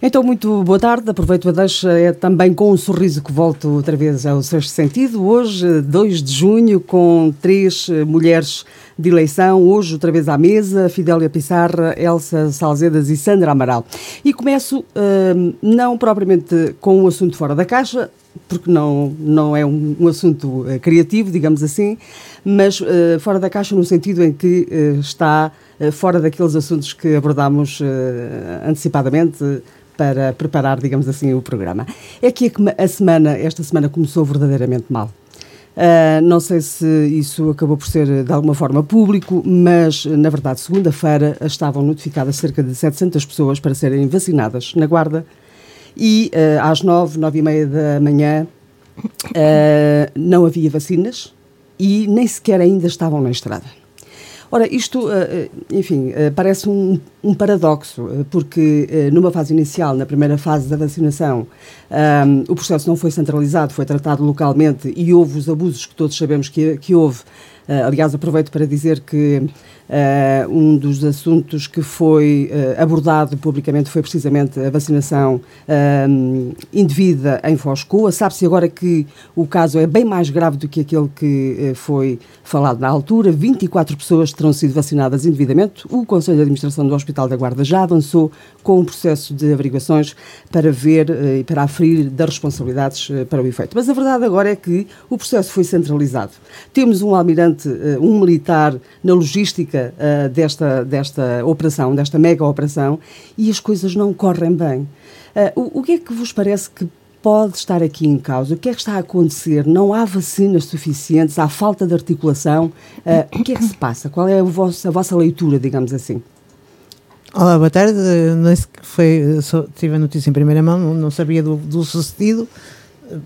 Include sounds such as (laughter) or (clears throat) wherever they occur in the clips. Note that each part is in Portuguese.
Então, muito boa tarde. Aproveito a deixa. É também com um sorriso que volto outra vez ao sexto sentido. Hoje, 2 de junho, com três eh, mulheres de eleição. Hoje, outra vez à mesa, Fidélia Pissarra, Elsa Salzedas e Sandra Amaral. E começo uh, não propriamente com um assunto fora da caixa, porque não, não é um, um assunto uh, criativo, digamos assim, mas uh, fora da caixa no sentido em que está fora daqueles assuntos que abordámos antecipadamente para preparar, digamos assim, o programa. É que a semana, esta semana começou verdadeiramente mal. Uh, não sei se isso acabou por ser de alguma forma público, mas na verdade, segunda-feira estavam notificadas cerca de 700 pessoas para serem vacinadas na Guarda e uh, às 9, 9 e meia da manhã uh, não havia vacinas e nem sequer ainda estavam na estrada. Ora, isto, eh, eh, enfim, eh, parece um, um paradoxo, porque numa fase inicial, na primeira fase da vacinação, um, o processo não foi centralizado, foi tratado localmente e houve os abusos que todos sabemos que, que houve. aliás, aproveito para dizer que Uh, um dos assuntos que foi uh, abordado publicamente foi precisamente a vacinação uh, indevida em Foscoa. Sabe-se agora que o caso é bem mais grave do que aquele que foi falado na altura. 24 pessoas terão sido vacinadas indevidamente. O Conselho de Administração do Hospital da Guarda já avançou com um processo de averiguações para ver e para aferir das responsabilidades para o efeito. Mas a verdade agora é que o processo foi centralizado. Temos um almirante, um militar na logística uh, desta, desta operação, desta mega operação, e as coisas não correm bem. Uh, o, o que é que vos parece que pode estar aqui em causa? O que é que está a acontecer? Não há vacinas suficientes? Há falta de articulação? Uh, o que é que se passa? Qual é a vossa, a vossa leitura, digamos assim? Olá, boa tarde. Não foi, só tive a notícia em primeira mão, não sabia do, do sucedido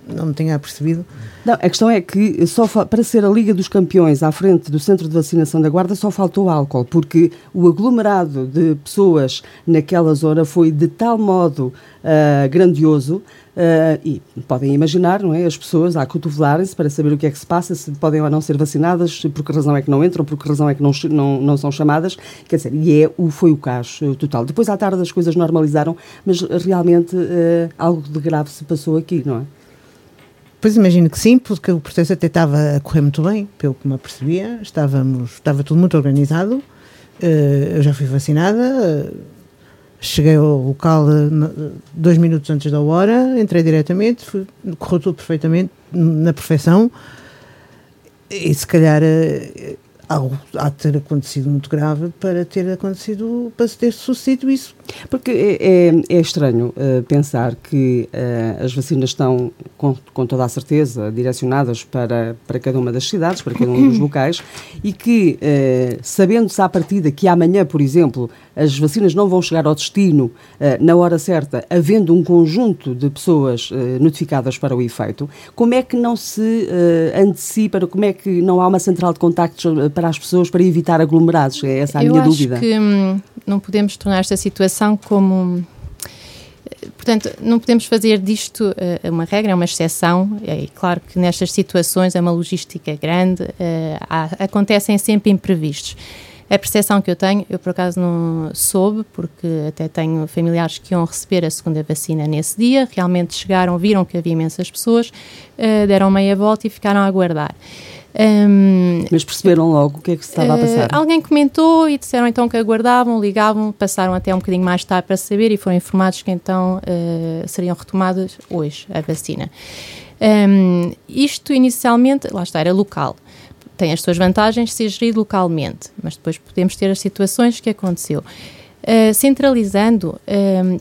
não me tinha percebido. Não, a questão é que só para ser a Liga dos Campeões à frente do centro de vacinação da Guarda só faltou álcool, porque o aglomerado de pessoas naquela zona foi de tal modo uh, grandioso Uh, e podem imaginar, não é? As pessoas a cotovelarem-se para saber o que é que se passa, se podem ou não ser vacinadas, por que razão é que não entram, por que razão é que não, não, não são chamadas. Quer dizer, e é, o, foi o caso total. Depois, à tarde, as coisas normalizaram, mas realmente uh, algo de grave se passou aqui, não é? Pois imagino que sim, porque o processo até estava a correr muito bem, pelo que me apercebia, estávamos, estava tudo muito organizado. Uh, eu já fui vacinada, cheguei ao local uh, dois minutos antes da hora, entrei diretamente, fui, correu tudo perfeitamente, na perfeição. E se calhar algo há de ter acontecido muito grave para ter acontecido, para ter sucedido isso. Porque é, é, é estranho uh, pensar que uh, as vacinas estão, com, com, toda a certeza, direcionadas para, para cada uma das cidades, para cada um dos (clears throat) locais, e que, uh, sabendo-se à partida que amanhã, por exemplo, as vacinas não vão chegar ao destino na hora certa, havendo um conjunto de pessoas notificadas para o efeito, como é que não se antecipa, como é que não há uma central de contactos para as pessoas para evitar aglomerados? É essa a Eu minha dúvida. Eu acho que hum, não podemos tornar esta situação como portanto, não podemos fazer disto uh, uma regra, é uma exceção. É claro que nestas situações é uma logística grande, uh, há, acontecem sempre imprevistos. A percepção que eu tenho, eu por acaso não soube, porque até tenho familiares que iam receber a segunda vacina nesse dia, realmente chegaram, viram que havia imensas pessoas, uh, deram meia volta e ficaram a aguardar. Um, Mas perceberam logo o que é que se estava uh, a passar? Alguém comentou e disseram então que aguardavam, ligavam, passaram até um bocadinho mais tarde para saber e foram informados que então uh, seriam retomadas hoje a vacina. Um, isto inicialmente, lá está, era local. Tem as suas vantagens ser gerido localmente, mas depois podemos ter as situações que aconteceu. Uh, centralizando,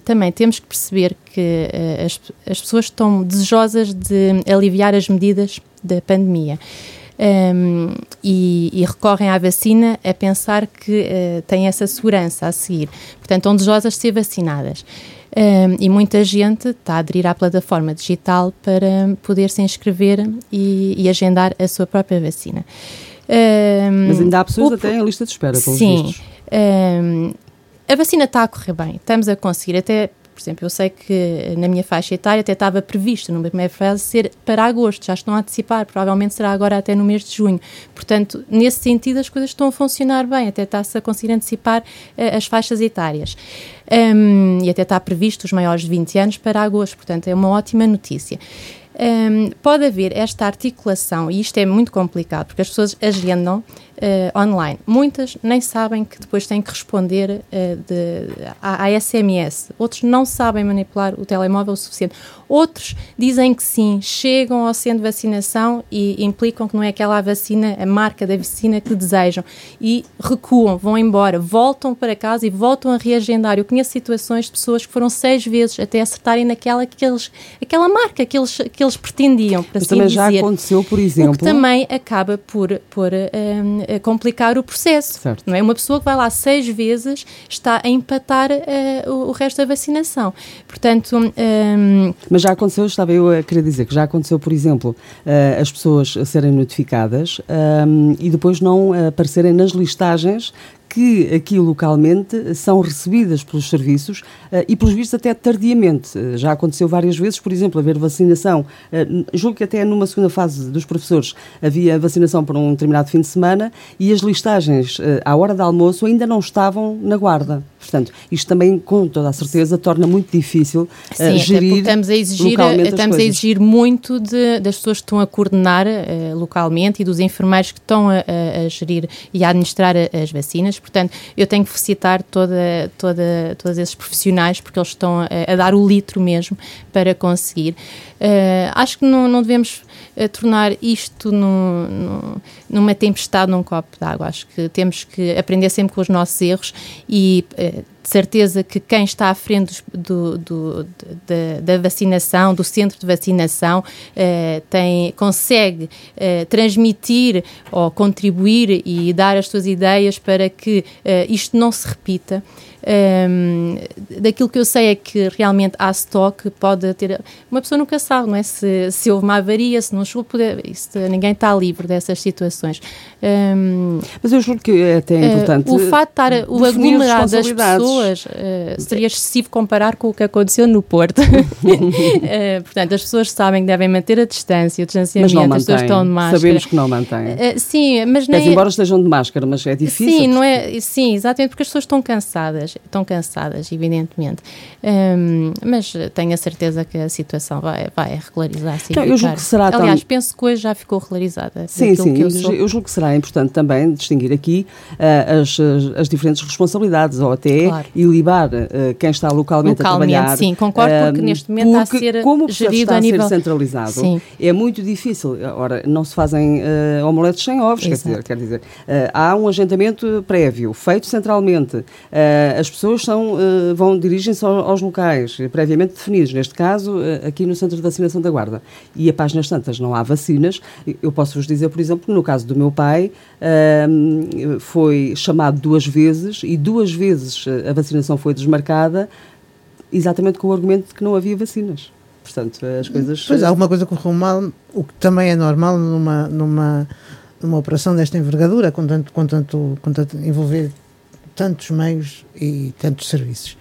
também temos que perceber que as, as pessoas estão desejosas de aliviar as medidas da pandemia um, e, e, recorrem à vacina a pensar que uh, têm essa segurança a seguir. Portanto, estão desejosas de ser vacinadas. Um, e muita gente está a aderir à plataforma digital para poder se inscrever e, e agendar a sua própria vacina. Um, Mas ainda há pessoas o, até em lista de espera, pelos Sim. Um, a vacina está a correr bem, estamos a conseguir, até Por exemplo, eu sei que na minha faixa etária até estava previsto, numa primeira fase, ser para agosto, já estão a antecipar, provavelmente será agora até no mês de junho. Portanto, nesse sentido, as coisas estão a funcionar bem, até está-se a conseguir antecipar uh, as faixas etárias. Um, e até está previsto os maiores de 20 anos para agosto, portanto, é uma ótima notícia. Um, pode haver esta articulação, e isto é muito complicado, porque as pessoas agendam uh, online. Muitas nem sabem que depois têm que responder uh, de, à, à, SMS. Outros não sabem manipular o telemóvel o suficiente. Outros dizem que sim, chegam ao centro de vacinação e implicam que não é aquela vacina, a marca da vacina que desejam. E recuam, vão embora, voltam para casa e voltam a reagendar. Eu conheço situações de pessoas que foram seis vezes até acertarem naquela que eles, aquela marca que eles, que eles pretendiam. Para Mas assim também dizer. já aconteceu, por exemplo. O que também acaba por, por um, complicar o processo. Certo. Não é? Uma pessoa que vai lá seis vezes está a empatar uh, o, o, resto da vacinação. Portanto. Um... Mas já aconteceu, estava eu a querer dizer que já aconteceu, por exemplo, uh, as pessoas serem notificadas um, e depois não aparecerem nas listagens que aqui localmente são recebidas pelos serviços uh, e, pelos vistos, até tardiamente. Uh, já aconteceu várias vezes, por exemplo, haver vacinação. Uh, julgo que até numa segunda fase dos professores havia vacinação para um determinado fim de semana e as listagens à hora de almoço ainda não estavam na guarda. Portanto, isto também, com toda a certeza, torna muito difícil Sim, gerir estamos a exigir, estamos a exigir muito de, das pessoas que estão a coordenar localmente e dos enfermeiros que estão a, a, a gerir e a administrar as vacinas Portanto, eu tenho que felicitar toda, toda, todos esses profissionais porque eles estão a, a dar o litro mesmo para conseguir. Uh, acho que não, não devemos uh, tornar isto no, no, numa tempestade num copo d'água. Acho que temos que aprender sempre com os nossos erros e uh, de certeza que quem está à frente do, do, do, da vacinação, do centro de vacinação, eh, tem, consegue eh, transmitir ou contribuir e dar as suas ideias para que eh, isto não se repita. Um, daquilo que eu sei é que realmente há stock, pode ter. Uma pessoa nunca sabe, não é? Se, se houve uma avaria, se não chegou, poder, isso, ninguém está livre dessas situações. Um, Mas eu juro que é até é importante. Uh, o fato de estar o aglomerado das pessoas uh, seria excessivo comparar com o que aconteceu no Porto. uh, (laughs) portanto, as pessoas sabem que devem manter a distância, o distanciamento, as pessoas estão de máscara. Sabemos que não mantêm. sim, mas nem. Mas embora estejam de máscara, mas é difícil. Sim, não é, sim, exatamente, porque as pessoas estão cansadas cansadas, estão cansadas, evidentemente. Um, mas tenho a certeza que a situação vai, vai regularizar-se. Então, eu julgo que será Aliás, penso que hoje já ficou regularizada. Sim, sim, eu, eu, julgo que será importante também distinguir aqui uh, as, as, diferentes responsabilidades, ou até claro. ilibar uh, quem está localmente, localmente, a trabalhar. Sim, concordo, uh, porque neste momento está a ser como gerido está a nível... ser centralizado, sim. é muito difícil. Ora, não se fazem uh, omeletes sem ovos, quer dizer, quer dizer há um agendamento prévio, feito centralmente. As pessoas são uh, vão dirigem-se aos, locais previamente definidos, neste caso uh, aqui no Centro de Vacinação da Guarda. E a páginas tantas não há vacinas. Eu posso vos dizer, por exemplo, que no caso do meu pai uh, foi chamado duas vezes e duas vezes a vacinação foi desmarcada exatamente com o argumento de que não havia vacinas. Portanto, as coisas... Pois, alguma coisa correu mal, o que também é normal numa, numa, numa operação desta envergadura, com tanto, com tanto, com tanto envolver tantos meios e tantos serviços.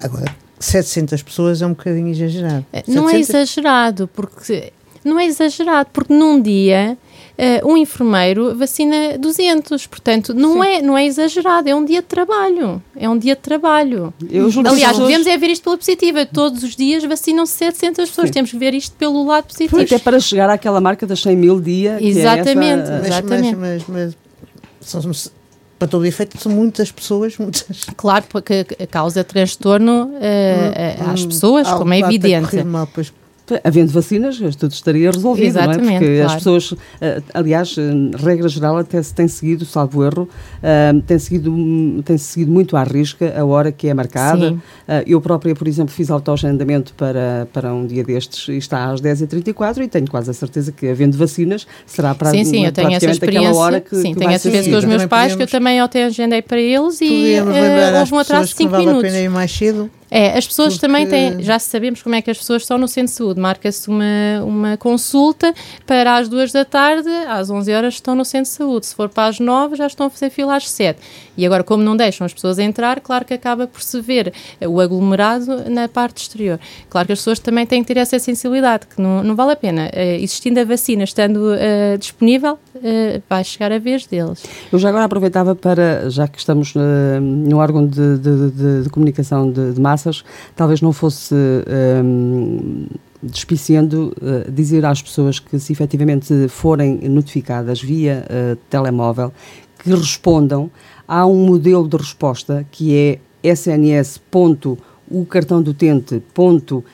Agora, 700 pessoas é um bocadinho exagerado. Não 700... é exagerado, porque não é exagerado, porque num dia uh, um enfermeiro vacina 200, portanto não é, não é exagerado, é um dia de trabalho, é um dia de trabalho. Aliás, devemos é ver isto pela positiva, todos os dias vacinam 700 pessoas, Sim. temos que ver isto pelo lado positivo. Até para chegar àquela marca das 100 mil dia. Exatamente, é essa... exatamente. Mas, mas, mas, são para todo efeito, são muitas pessoas, muitas. Claro, porque causa transtorno uh, hum, às pessoas, hum, como é evidente. Mal, pois, Havendo vacinas, tudo estaria resolvido, Exatamente, não é? Porque claro. as pessoas, eh, aliás, regra geral, até se tem seguido, salvo erro, uh, tem, seguido, tem seguido muito à risca a hora que é marcada. Uh, eu própria, por exemplo, fiz autoagendamento para, para um dia destes e está às 10h34 e tenho quase a certeza que, havendo vacinas, será para Sim, sim, eu tenho essa experiência. hora que, sim, que tenho essa experiência com os meus pais, que eu também autoagendei para eles e uh, houve um atraso de 5 minutos. Vale a pena ir mais cedo É, as pessoas Porque... também têm, já sabemos como é que as pessoas estão no centro de saúde. Marca-se uma, uma consulta para as duas da tarde, às 11 horas estão no centro de saúde. Se for para as 9, já estão a fazer fila às 7. E agora, como não deixam as pessoas entrar, claro que acaba por se ver o aglomerado na parte exterior. Claro que as pessoas também têm que ter essa sensibilidade, que não, não vale a pena. Uh, existindo a vacina, estando uh, disponível, uh, vai chegar a vez deles. Eu já agora aproveitava para, já que estamos no órgão de, de, de, de comunicação de, de massa, talvez não fosse um, despiciando uh, dizer às pessoas que se efetivamente forem notificadas via uh, telemóvel, que respondam. Há um modelo de resposta que é SNS. Ponto, o cartão do utente, ponto, uh,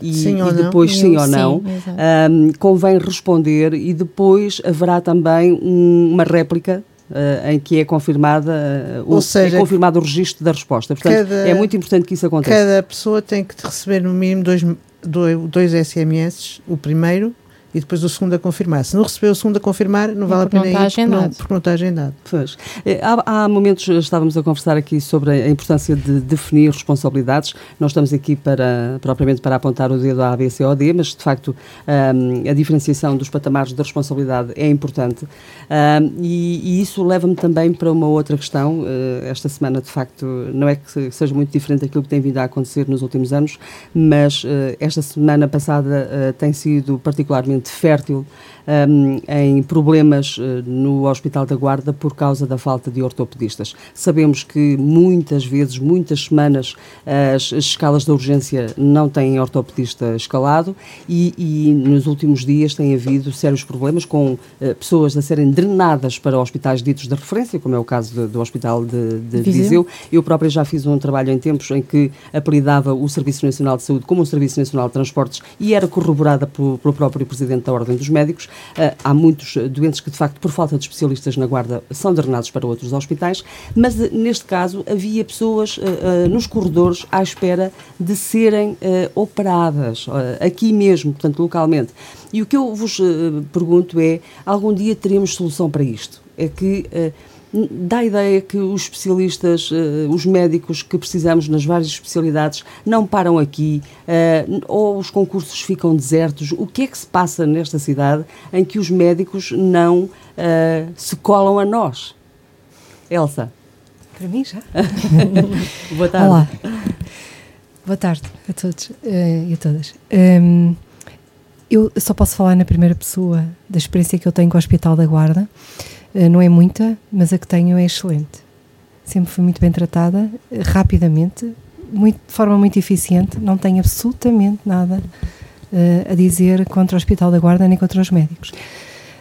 e, e depois sim ou não, sim, um, convém responder e depois haverá também um, uma réplica Uh, em que é confirmada uh, Ou seja, é confirmado o registro da resposta. Portanto, cada, é muito importante que isso aconteça. Cada pessoa tem que receber no mínimo dois, dois, dois SMS, o primeiro e depois o segundo a confirmar. Se não recebeu o segundo a confirmar, não vale a pena ir porque não, porque não está agendado. Pois. É, há, há, momentos, estávamos a conversar aqui sobre a importância de definir responsabilidades. Não estamos aqui para, propriamente para apontar o dedo à A, B, C ou D, mas de facto um, a diferenciação dos patamares de responsabilidade é importante. Um, e, e, isso leva-me também para uma outra questão. Uh, esta semana, de facto, não é que seja muito diferente daquilo que tem vindo a acontecer nos últimos anos, mas uh, esta semana passada uh, tem sido particularmente fértil um, em problemas uh, no Hospital da Guarda por causa da falta de ortopedistas. Sabemos que muitas vezes, muitas semanas, as, as escalas da urgência não têm ortopedista escalado e, e, nos últimos dias tem havido sérios problemas com uh, pessoas a serem drenadas para hospitais ditos de referência, como é o caso de, do Hospital de, de Viseu. Viseu. Eu própria já fiz um trabalho em tempos em que apelidava o Serviço Nacional de Saúde como um Serviço Nacional de Transportes e era corroborada pelo, pelo próprio Presidente da Ordem dos Médicos. Uh, há muitos doentes que, de facto, por falta de especialistas na guarda, são drenados para outros hospitais, mas uh, neste caso havia pessoas nos corredores à espera de serem operadas, aqui mesmo, portanto, localmente. E o que eu vos pergunto é: algum dia teremos solução para isto? É que dá a ideia que os especialistas, uh, os médicos que precisamos nas várias especialidades não param aqui uh, ou os concursos ficam desertos. O que é que se passa nesta cidade em que os médicos não uh, se colam a nós? Elsa. Para mim já. (laughs) Boa tarde. Olá. Boa tarde a todos e a todas. Um, eu só posso falar na primeira pessoa da experiência que eu tenho com o Hospital da Guarda. Eh, não é muita, mas a que tenho é excelente. Sempre fui muito bem tratada, eh, rapidamente, muito, de forma muito eficiente, não tenho absolutamente nada uh, a dizer contra o Hospital da Guarda nem contra os médicos.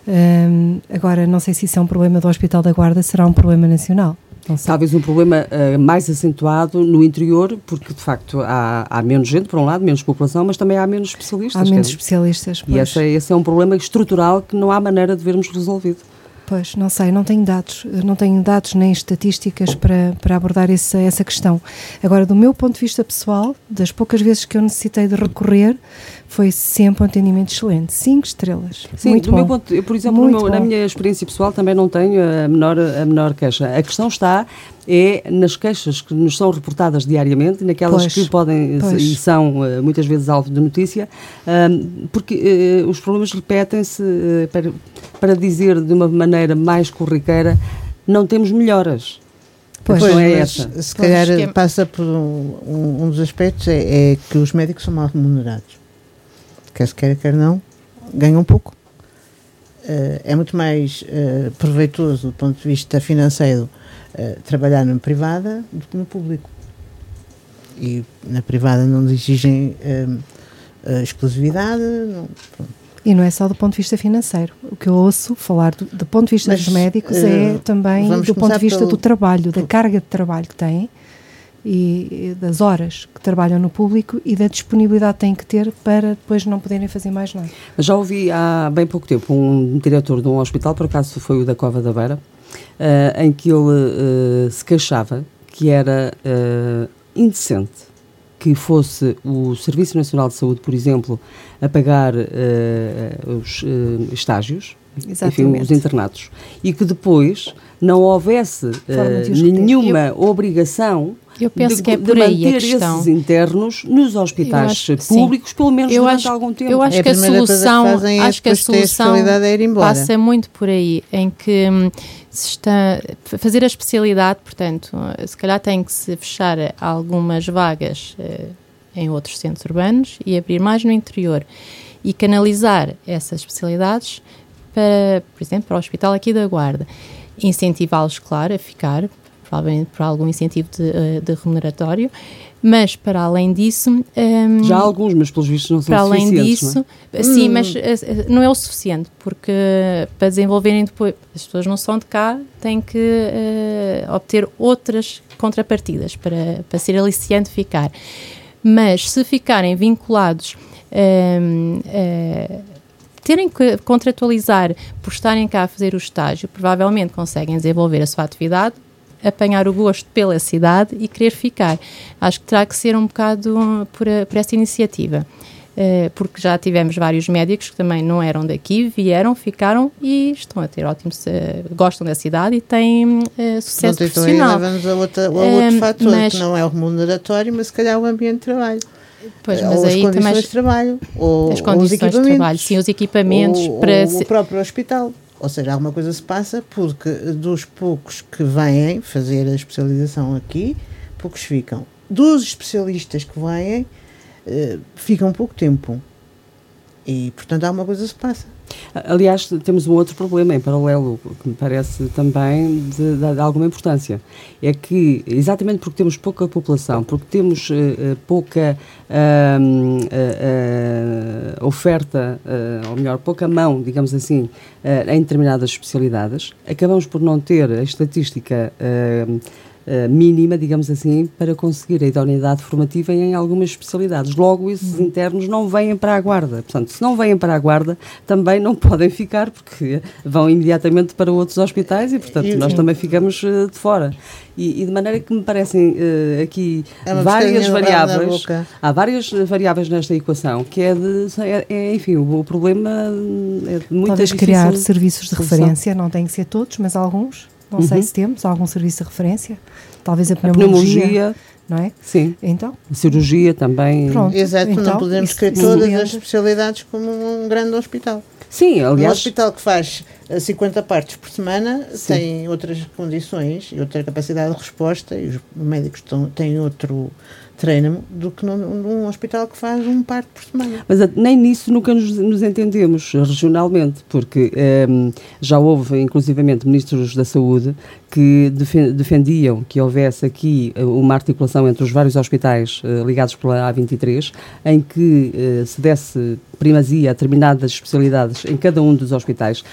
Um, agora, não sei se isso é um problema do Hospital da Guarda, será um problema nacional. Talvez um problema uh, mais acentuado no interior, porque de facto há, há, menos gente, por um lado, menos população, mas também há menos especialistas. Há menos especialistas. Pois. E esse, esse é um problema estrutural que não há maneira de vermos resolvido. Pois, não sei, não tenho dados, não tenho dados nem estatísticas para, para abordar essa, essa questão. Agora, do meu ponto de vista pessoal, das poucas vezes que eu necessitei de recorrer, foi sempre um atendimento excelente. Cinco estrelas. Sim, Muito do bom. meu ponto, eu, por exemplo, meu, na minha experiência pessoal também não tenho a menor, a menor queixa. A questão está é nas queixas que nos são reportadas diariamente, naquelas pois, que podem pois. e são eh, muitas vezes alvo de notícia, porque uh, os problemas repetem-se, uh, para, para dizer de uma maneira mais corriqueira, não temos melhoras. Pois, não é essa. Se calhar é... passa por um, um dos aspectos é, é, que os médicos são mal remunerados. Quer se queira, quer não, ganham pouco. Uh, é muito mais uh, proveitoso do ponto de vista financeiro uh, trabalhar na privada do que no público. E na privada não exigem exclusividade. Não, e não é só do ponto de vista financeiro. O que eu ouço falar do, do ponto de vista Mas, dos médicos é também do ponto de vista pelo... do trabalho, da carga de trabalho que têm e das horas que trabalham no público e da disponibilidade que têm que ter para depois não poderem fazer mais nada. Já ouvi há bem pouco tempo um diretor de um hospital, por acaso foi o da Cova da Beira, uh, em que ele uh, se queixava que era uh, indecente que fosse o Serviço Nacional de Saúde, por exemplo, a pagar os estágios enfim, os internados. E que depois não houvesse uh, nenhuma eu, obrigação eu penso de, que é por aí manter a questão. esses internos nos hospitais acho, públicos, sim. pelo menos eu durante acho, algum tempo. Eu acho é que a solução, que acho que a solução a passa muito por aí, em que hum, se está fazer a especialidade, portanto, se calhar tem que se fechar algumas vagas uh, em outros centros urbanos e abrir mais no interior e canalizar essas especialidades para, por exemplo, para o hospital aqui da Guarda. Incentivá-los, claro, a ficar, provavelmente por algum incentivo de, eh, de remuneratório, mas para além disso. Um, ehm, Já há alguns, mas pelos vistos não são para suficientes. Para além disso, é? sim, hum. mas uh, não é o suficiente, porque para desenvolverem depois, as pessoas não são de cá, têm que uh, obter outras contrapartidas para, para ser aliciante ficar. Mas se ficarem vinculados. Um, ehm, uh, terem que contratualizar por estarem cá a fazer o estágio, provavelmente conseguem desenvolver a sua atividade, apanhar o gosto pela cidade e querer ficar. Acho que terá que ser um bocado por, por essa iniciativa. Uh, porque já tivemos vários médicos que também não eram daqui, vieram, ficaram e estão a ter ótimos, uh, gostam da cidade e têm uh, sucesso Pronto, profissional. Então levamos a, outra, a outro fator, mas, que não é o remuneratório, mas se calhar o ambiente de trabalho. Pois, mas aí as condições também de trabalho, ou, as condições de trabalho, sim, os equipamentos ou, para ou o próprio hospital. Ou seja, alguma coisa se passa porque dos poucos que vêm fazer a especialização aqui, poucos ficam. Dos especialistas que vêm, uh, ficam pouco tempo. E, portanto, alguma coisa se passa. Aliás, temos um outro problema em paralelo, que me parece também de, de, de alguma importância. É que, exatamente porque temos pouca população, porque temos uh, pouca uh, uh, oferta, ou melhor, pouca mão, digamos assim, em determinadas especialidades, acabamos por não ter a estatística eh, mínima, digamos assim, para conseguir a idoneidade formativa em algumas especialidades. Logo, esses uhum. internos não vêm para a guarda. Portanto, se não vêm para a guarda, também não (laughs) podem ficar, porque vão imediatamente para outros hospitais e, portanto, nós também ficamos uh, de fora. E, e, de maneira que me parecem uh, aqui é várias variáveis. Há várias variáveis nesta equação, que é de. É, é enfim, o, o, problema é de muita Talvez criar serviços de referência, não tem que ser todos, mas alguns. Não uhum. sei se temos algum serviço de referência. Talvez a pneumologia. A pneumologia não é? Sim. Então? A cirurgia também. Pronto. Exato, então, não podemos querer todas as especialidades como um grande hospital. Sim, aliás. Um hospital que faz 50 partes por semana sim. tem outras condições e outra capacidade de resposta e os médicos têm outro treina do que num, num, hospital que faz um parto por semana. Mas eh, nem nisso nunca nos, nos entendemos regionalmente, porque um, ehm, já houve inclusivamente ministros da saúde que defendiam que houvesse aqui eh, uma articulação entre os vários hospitais uh, ligados pela A23, em que uh, se desse primazia a determinadas especialidades em cada um dos hospitais,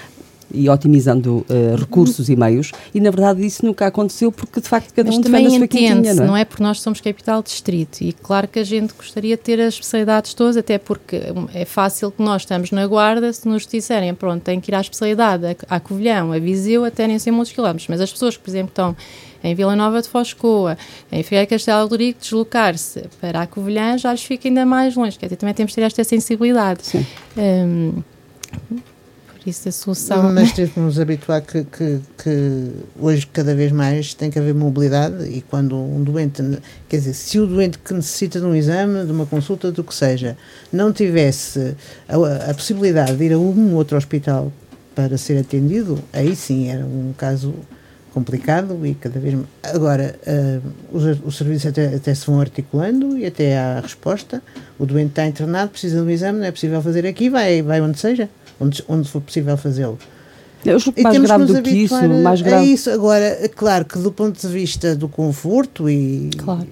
e otimizando uh, recursos e meios, e na verdade isso nunca aconteceu porque de facto cada Mas um defende a sua quintinha, não é? não é? Porque nós somos capital distrito e claro que a gente gostaria de ter as especialidades todas, até porque é fácil que nós estamos na guarda, se nos disserem, pronto, tem que ir à especialidade, a, a Covilhão, a Viseu, até nem sei muitos quilómetros, mas as pessoas que, por exemplo, estão em Vila Nova de Foscoa, em Figueira Castelo do Rico, deslocar-se para a Covilhã já lhes fica ainda mais longe, quer dizer, também temos de ter esta sensibilidade. Sim. Um, isso a solução. Mas temos que nos habituar que, que, que, hoje cada vez mais tem que haver mobilidade e quando um doente, quer dizer, se o doente que necessita de um exame, de uma consulta, do que seja, não tivesse a, a possibilidade de ir a um outro hospital para ser atendido, aí sim era um caso complicado e cada vez mais. Agora, uh, os, os serviços até, até se vão articulando e até há resposta. O doente está internado, precisa de um exame, não é possível fazer aqui, vai, vai onde seja onde, onde for possível fazê-lo. Eu acho que mais grave do que isso, mais grave. É isso. Agora, é claro que do ponto de vista do conforto e. Claro.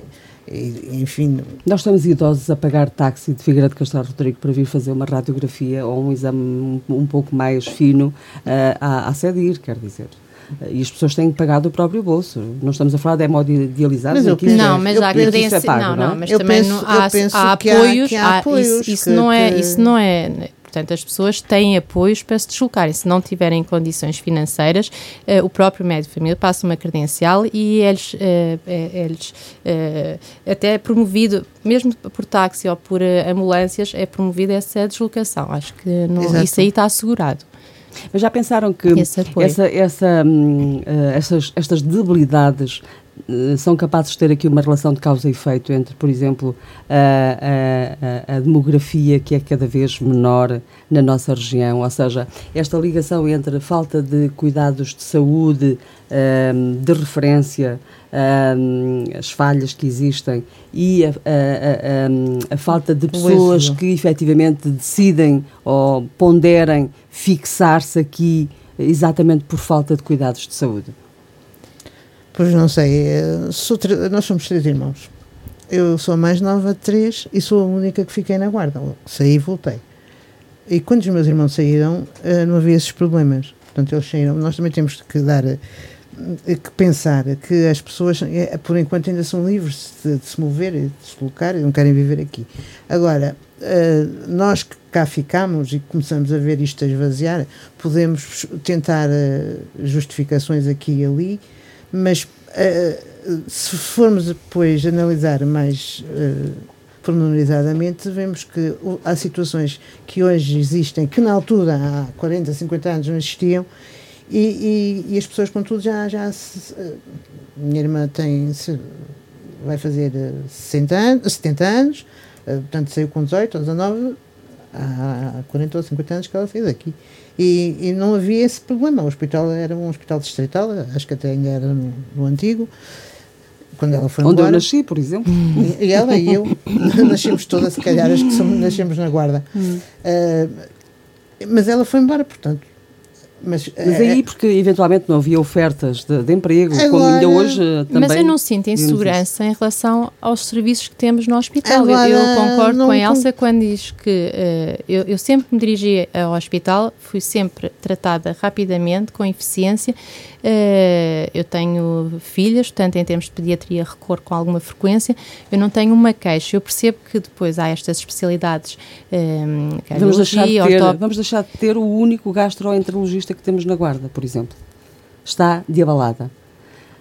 E, enfim. Nós estamos idosos a pagar táxi de Figueira de Castelo Rodrigo para vir fazer uma radiografia ou um exame um, um pouco mais fino uh, à, à quer dizer. E as pessoas têm que pagar do próprio bolso. Não estamos a falar de hemodializados. Mas eu não, mas há credência. É não, não, mas eu também penso, não, há, há, apoios. Há, há apoios isso, isso que, não é, isso não é Portanto, as pessoas têm apoios para se deslocarem. Se não tiverem condições financeiras, uh, o próprio médico de família passa uma credencial e eles, uh, eles uh, até é promovido, mesmo por táxi ou por ambulâncias, é promovida essa deslocação. Acho que não, isso aí está assegurado. Mas já pensaram que essa, essa, hum, eh, essas, estas debilidades são capazes de ter aqui uma relação de causa e efeito entre, por exemplo, a, a, a, demografia que é cada vez menor na nossa região, ou seja, esta ligação entre a falta de cuidados de saúde, ehm, de referência, ehm, as falhas que existem e a, a, a falta de pessoas que efetivamente decidem ou ponderem fixar-se aqui exatamente por falta de cuidados de saúde. Pois não sei, eh, nós somos três irmãos. Eu sou a mais nova de três e sou a única que fiquei na guarda. Saí e voltei. E quando os meus irmãos saíram, eh, não havia esses problemas. Portanto, eles saíram. Nós também temos que dar, eh, que pensar que as pessoas, por enquanto, ainda são livres de, de se mover e de se colocar e não querem viver aqui. Agora, nós que cá ficamos e começamos a ver isto a esvaziar, podemos tentar justificações aqui e ali mas uh, se formos depois analisar mais uh, pormenorizadamente, vemos que há situações que hoje existem, que na altura, há 40, 50 anos, não existiam, e, e, e as pessoas, contudo, já, já se, uh, minha irmã tem, se, vai fazer 60 anos, 70 anos, portanto saiu com 18 ou 19, há 40 ou 50 anos que ela fez aqui. E, e, não havia esse problema. O hospital era um hospital distrital, acho que até ainda era no, no antigo. Quando ela foi Onde embora, eu nasci, por exemplo. E, e ela e eu (laughs) nascemos todas, se calhar, as que somos, nascemos na guarda. Hum. Uh, mas ela foi embora, portanto, mas, mas aí, é, porque eventualmente não havia ofertas de, de emprego, agora, como ainda hoje também. Mas eu não sinto insegurança em relação aos serviços que temos no hospital. Agora, eu, eu, concordo com a Elsa quando diz que uh, eu, eu, sempre que me dirigi ao hospital fui sempre tratada rapidamente, com eficiência. Uh, eu tenho filhas, portanto, em termos de pediatria, recorro com alguma frequência. Eu não tenho uma queixa. Eu percebo que depois há estas especialidades. Um, vamos, deixar de ter, vamos deixar de ter o único gastroenterologista que temos na Guarda, por exemplo. Está de abalada.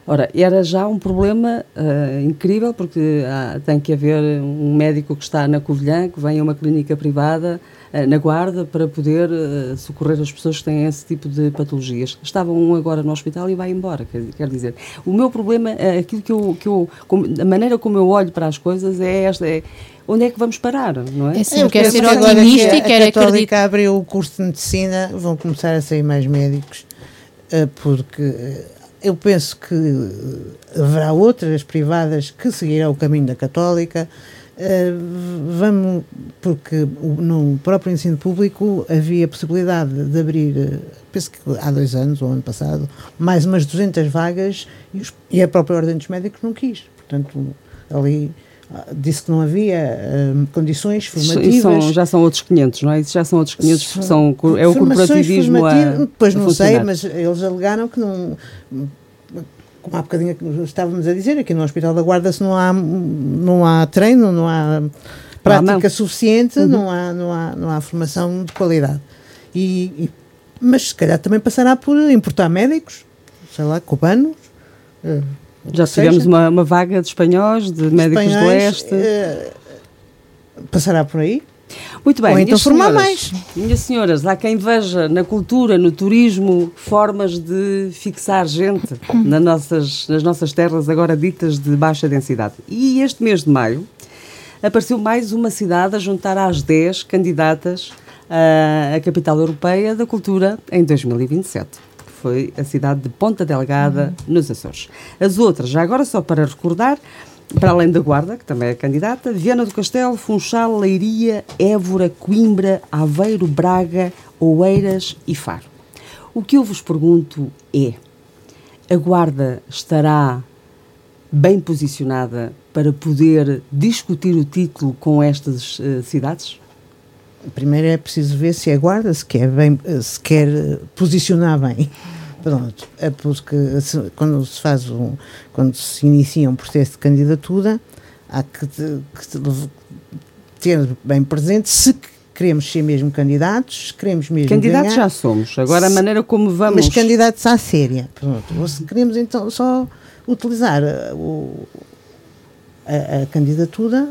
Ora, era já um problema uh, incrível, porque há, tem que haver um médico que está na Covilhã, que vem a uma clínica privada na Guarda para poder uh, socorrer as pessoas que têm esse tipo de patologias. Estava um agora no hospital e vai embora, quer, quer dizer. O meu problema, é aquilo que eu, que eu como, a maneira como eu olho para as coisas é esta, é, onde é que vamos parar, não é? é sim, eu quero ser otimista e quero acreditar. que abriu o curso de medicina, vão começar a sair mais médicos, eh, porque eh, eu penso que haverá outras privadas que seguirão o caminho da católica. Uh, vamos, porque no próprio ensino público havia possibilidade de abrir, penso que há dois anos ou ano passado, mais umas 200 vagas e, os, e a própria Ordem dos Médicos não quis. Portanto, ali disse que não havia uh, condições formativas. São, já são outros 500, não é? Isso já são outros 500, são, são, é o corporativismo a Pois não sei, mas eles alegaram que não... Como há bocadinho estávamos a dizer, aqui no Hospital da Guarda se não há, não há treino, não há prática não. suficiente, uhum. não, há, não, há, não há formação de qualidade. E, e, mas se calhar também passará por importar médicos, sei lá, cubanos, uh, já tivemos uma, uma, vaga de espanhóis, de médicos do Oeste. Uh, passará por aí? Muito bem. Ou então formar mais. Minhas senhoras, há quem veja na cultura, no turismo, formas de fixar gente nas nossas, nas nossas terras agora ditas de baixa densidade. E este mês de maio apareceu mais uma cidade a juntar às 10 candidatas à capital europeia da cultura em 2027 foi a cidade de Ponta Delgada, uhum. nos Açores. As outras, já agora só para recordar, para além da Guarda, que também é candidata, Viana do Castelo, Funchal, Leiria, Évora, Coimbra, Aveiro, Braga, Oeiras e Faro. O que eu vos pergunto é: a Guarda estará bem posicionada para poder discutir o título com estas uh, cidades? Primeiro é preciso ver se a Guarda se quer, bem, se quer posicionar bem. Pronto, é porque se, quando se faz um, quando se inicia um processo de candidatura, há que, que ter bem presente se queremos ser mesmo candidatos, se queremos mesmo Candidatos ganhar, já somos, agora a maneira como vamos... Mas candidatos à séria, pronto. Ou se queremos então só utilizar o, a, a candidatura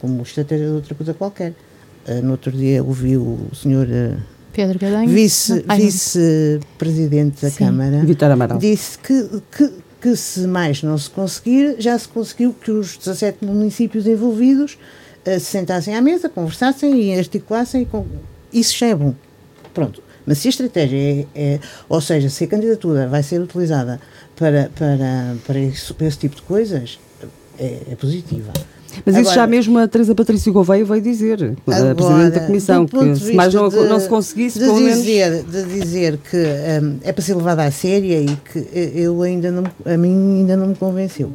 como estratégia de outra coisa qualquer. Uh, no outro dia ouvi o senhor uh, Pedro Gadanho. vice- vice-presidente da Sim. Câmara, Vitor Amaral. disse que, que, que se mais não se conseguir, já se conseguiu que os 17 municípios envolvidos eh, se sentassem à mesa, conversassem e articulassem. Com... Isso já é bom. Pronto. Mas se a estratégia é, é- ou seja, se a candidatura vai ser utilizada para, para, para, isso- para esse tipo de coisas, é, é positiva. Mas isso Agora- já mesmo a Teresa Patrício Gouveia veio dizer, a Agora, Presidente da Comissão, que de se mais não, de- não se conseguisse, de pelo menos... dizer, de dizer que hum, é para ser levada à séria e que eu ainda não, a mim ainda não me convenceu.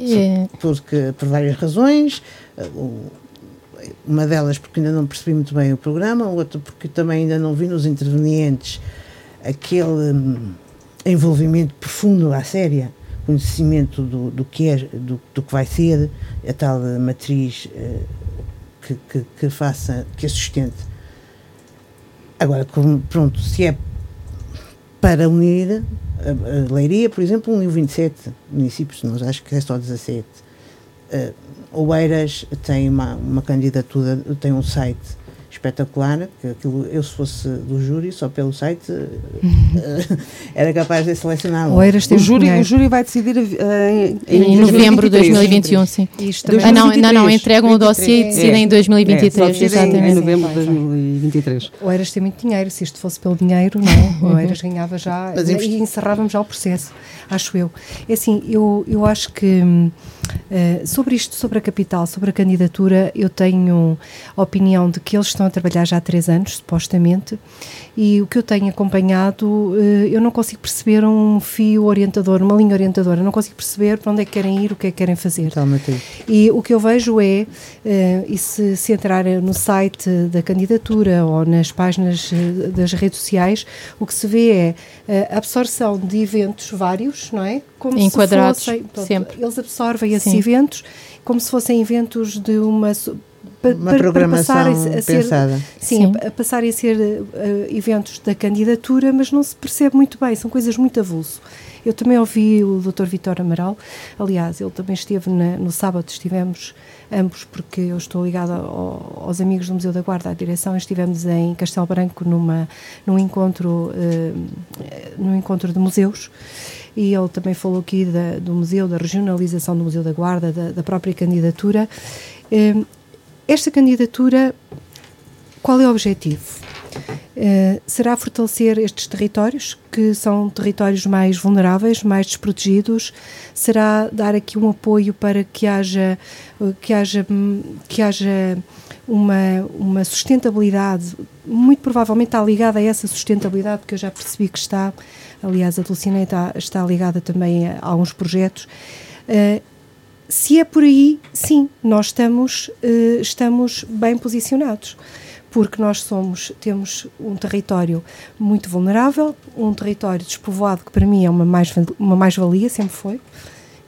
É, Porque, por várias razões, uma delas porque ainda não percebi muito bem o programa, outra porque também ainda não vi nos intervenientes aquele hum, envolvimento profundo à séria, conhecimento do, do que é, do, do que vai ser, a tal eh, matriz eh, que, que, que faça, que a sustente. Agora, pronto, se é para unir a, a Leiria, por exemplo, uniu 27 municípios, nós acho que é só 17. Uh, Oeiras tem uma, uma candidatura, tem um site espetacular, que aquilo, eu se fosse do júri, só pelo site, uh, (laughs) era capaz de selecionar. tem O júri, dinheiro. o júri vai decidir eh, em, em novembro de 2021, sim. Isto Ah, não, 2023. não, não, entregam o dossiê e 23. decidem em É, 2023, só decide em, em exatamente. novembro de Vai, vai. 2023. Oeiras tem muito dinheiro, se isto fosse pelo dinheiro, não, Oeiras ganhava já Mas e encerrávamos já o processo, acho eu. É assim, eu, eu acho que eh, sobre isto, sobre a capital, sobre a candidatura, eu tenho a opinião de que eles estão a trabalhar já há três anos, supostamente, e o que eu tenho acompanhado, eh, eu não consigo perceber um fio orientador, uma linha orientadora, não consigo perceber para onde é que querem ir, o que é que querem fazer. E o que eu vejo é, eh, e se, se entrar no site da candidatura ou nas páginas eh, das redes sociais, o que se vê é a absorção de eventos vários, não é? Como Enquadrados, se fossem, pronto, sempre. Eles absorvem esses Sim. eventos como se fossem eventos de uma. So- pa- Uma para- para programação passarem a ser- pensada. Sim, Sim. a passarem a ser eh, eventos da candidatura, mas não se percebe muito bem, são coisas muito avulso. Eu também ouvi o Dr. Vitor Amaral, aliás, ele também esteve na- no sábado, estivemos ambos, porque eu estou ligada ao- aos amigos do Museu da Guarda, à direção, estivemos em Castelo Branco numa, num, encontro, eh, num encontro de museus, e ele também falou aqui da- do museu, da regionalização do Museu da Guarda, da, da própria candidatura. Esta candidatura, qual é o objetivo? Eh, será fortalecer estes territórios, que são territórios mais vulneráveis, mais desprotegidos? Será dar aqui um apoio para que haja, eh, que haja, hum, que haja uma, uma sustentabilidade? Muito provavelmente está ligada a essa sustentabilidade, que eu já percebi que está. Aliás, a Dulcinea está, está ligada também a, alguns projetos. Eh, se é por aí, sim, nós estamos, eh, estamos bem posicionados, porque nós somos, temos um território muito vulnerável, um território despovoado, que para mim é uma mais uma mais-valia, sempre foi.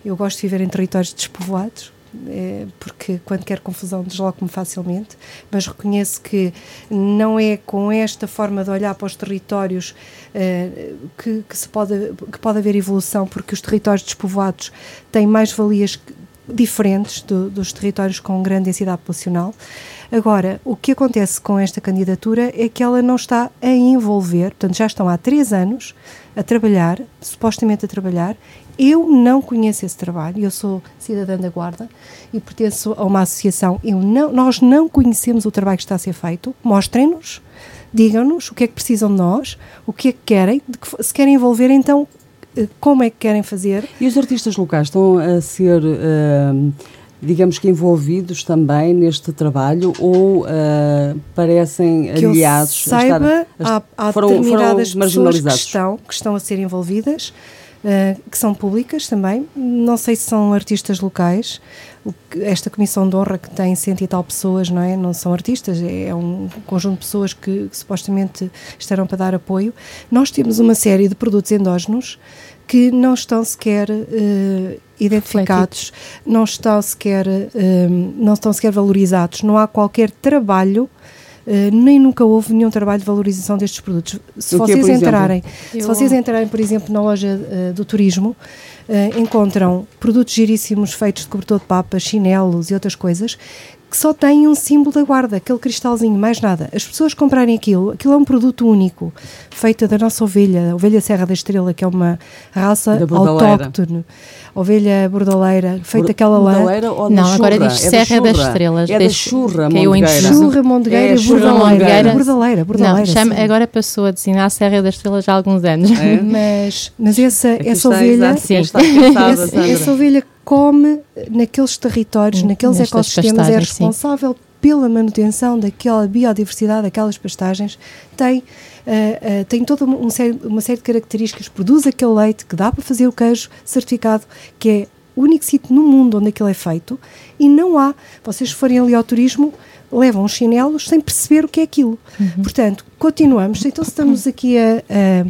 Eu gosto de viver em territórios despovoados, eh, porque quando quero confusão desloco-me facilmente, mas reconheço que não é com esta forma de olhar para os territórios eh, que, que se pode, que pode haver evolução, porque os territórios despovoados têm mais valias que- diferentes do- dos territórios com grande densidade populacional. Agora, o que acontece com esta candidatura é que ela não está a envolver, portanto, já estão há três anos a trabalhar, supostamente a trabalhar. Eu não conheço esse trabalho, eu sou cidadã da Guarda e pertenço a uma associação. Eu não, nós não conhecemos o trabalho que está a ser feito. Mostrem-nos, digam-nos o que é que precisam de nós, o que é que querem, que, se querem envolver, então como é que querem fazer. E os artistas locais estão a ser, ah, digamos que, envolvidos também neste trabalho ou ah, parecem que aliados? eu a estar- saiba, a- há, há foram- determinadas foram pessoas que estão, que estão a ser envolvidas, eh, que são públicas também. Não sei se são artistas locais. Esta comissão de honra que tem cento e tal pessoas, não é? Não são artistas, é, é um conjunto de pessoas que, que supostamente estarão para dar apoio. Nós temos uma série de produtos endógenos que não estão sequer eh, identificados, não estão sequer, eh, não estão sequer valorizados. Não há qualquer trabalho Uh, nem nunca houve nenhum trabalho de valorização destes produtos. Se O vocês por exemplo? entrarem, se Eu- vocês entrarem, por exemplo, na loja uh, do turismo, uh, encontram produtos giríssimos feitos de cobertor de papas, chinelos e outras coisas que só tem um símbolo da guarda, aquele cristalzinho, mais nada. As pessoas comprarem aquilo, aquilo é um produto único, feita da nossa ovelha, a ovelha Serra da Estrela, que é uma raça autóctone. Ovelha bordaleira, feita aquela lã. Ou Não, agora diz é Serra das Estrelas. É da churra, que Churra, Mondegueira, é, bordaleira. Bordaleira, bordaleira. Não, chama, agora passou a designar Serra das Estrelas há alguns anos. É? (laughs) Mas, mas essa, essa ovelha, sim. essa, essa ovelha come naqueles territórios, hum, naqueles ecossistemas, é responsável sim. pela manutenção daquela biodiversidade, daquelas pastagens, tem, uh, uh, tem toda uma série, uma série de características, produz aquele leite que dá para fazer o queijo certificado, que é o único sítio no mundo onde aquilo é feito, e não há, vocês forem ali ao turismo, levam os chinelos sem perceber o que é aquilo. Uhum. Portanto, continuamos, então se estamos aqui a, a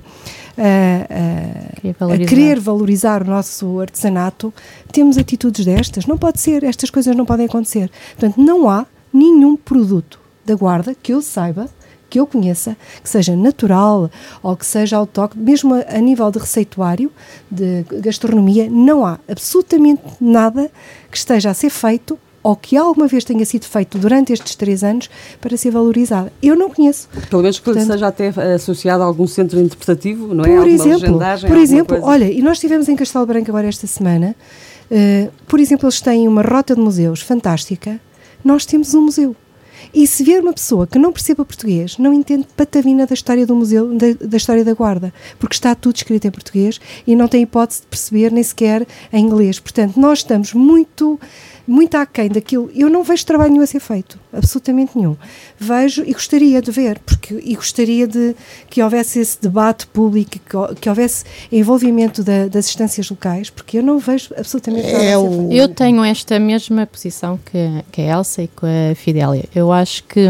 a, a, a, querer valorizar o nosso artesanato, temos atitudes destas. Não pode ser, estas coisas não podem acontecer. Portanto, não há nenhum produto da guarda que eu saiba que eu conheça, que seja natural ou que seja autóctone, mesmo a, a, nível de receituário, de gastronomia, não há absolutamente nada que esteja a ser feito ou que alguma vez tenha sido feito durante estes três anos para ser valorizada. Eu não conheço. Pelo menos que Portanto, seja até associado a algum centro interpretativo, não é? Por alguma exemplo, por exemplo, coisa. olha, e nós estivemos em Castelo Branco agora esta semana, uh, por exemplo, eles têm uma rota de museus fantástica, nós temos um museu. E se vier uma pessoa que não perceba português, não entende patavina da história do museu, da, da, história da guarda, porque está tudo escrito em português e não tem hipótese de perceber nem sequer em inglês. Portanto, nós estamos muito muito aquém daquilo. Eu não vejo trabalho nenhum a ser feito, absolutamente nenhum. Vejo e gostaria de ver, porque e gostaria de que houvesse esse debate público, que, que houvesse envolvimento da, das instâncias locais, porque eu não vejo absolutamente nada é a ser feito. Eu tenho esta mesma posição que, que a Elsa e com a Fidélia. Eu acho que,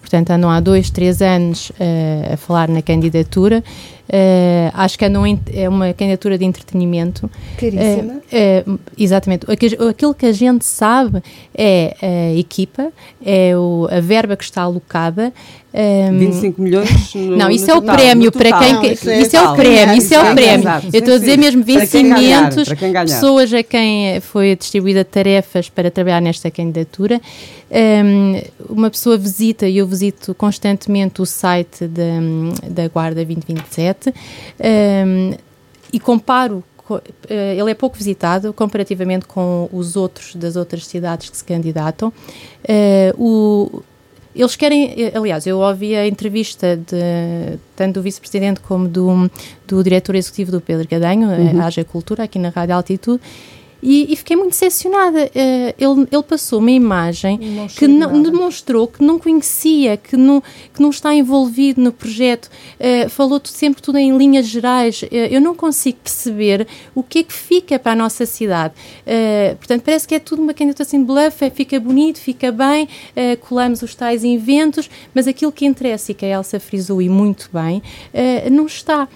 portanto, andam há dois, três anos uh, a falar na candidatura. Uh, acho que é uma candidatura de entretenimento. Caríssima. Uh, uh, exatamente. Aquilo que a gente sabe é a equipa, é o, a verba que está alocada. Um, 25 milhões (laughs) no, Não, isso é o prémio para quem. Isso, é, isso é o prémio, isso é o prémio. Eu estou a dizer mesmo vencimentos, pessoas a quem foi distribuída tarefas para trabalhar nesta candidatura. Um, uma pessoa visita, e eu visito constantemente o site da, da Guarda 2027 um, e comparo eh, ele é pouco visitado comparativamente com os outros das outras cidades que se candidatam. Uh, o, eles querem, eh, aliás, eu ouvi a entrevista de, tanto do vice-presidente como do, do diretor executivo do Pedro Gadanho, uhum. a AGE Cultura, aqui na Rádio Altitude, e, e, fiquei muito decepcionada. Uh, ele, ele passou uma imagem não que não, demonstrou que não conhecia, que não, que não está envolvido no projeto. Uh, falou sempre tudo em linhas gerais. Uh, eu não consigo perceber o que é que fica para a nossa cidade. portanto, parece que é tudo uma candidatura assim de bluff, é, fica bonito, fica bem, colamos os tais inventos, mas aquilo que interessa e que a Elsa frisou e muito bem, não está.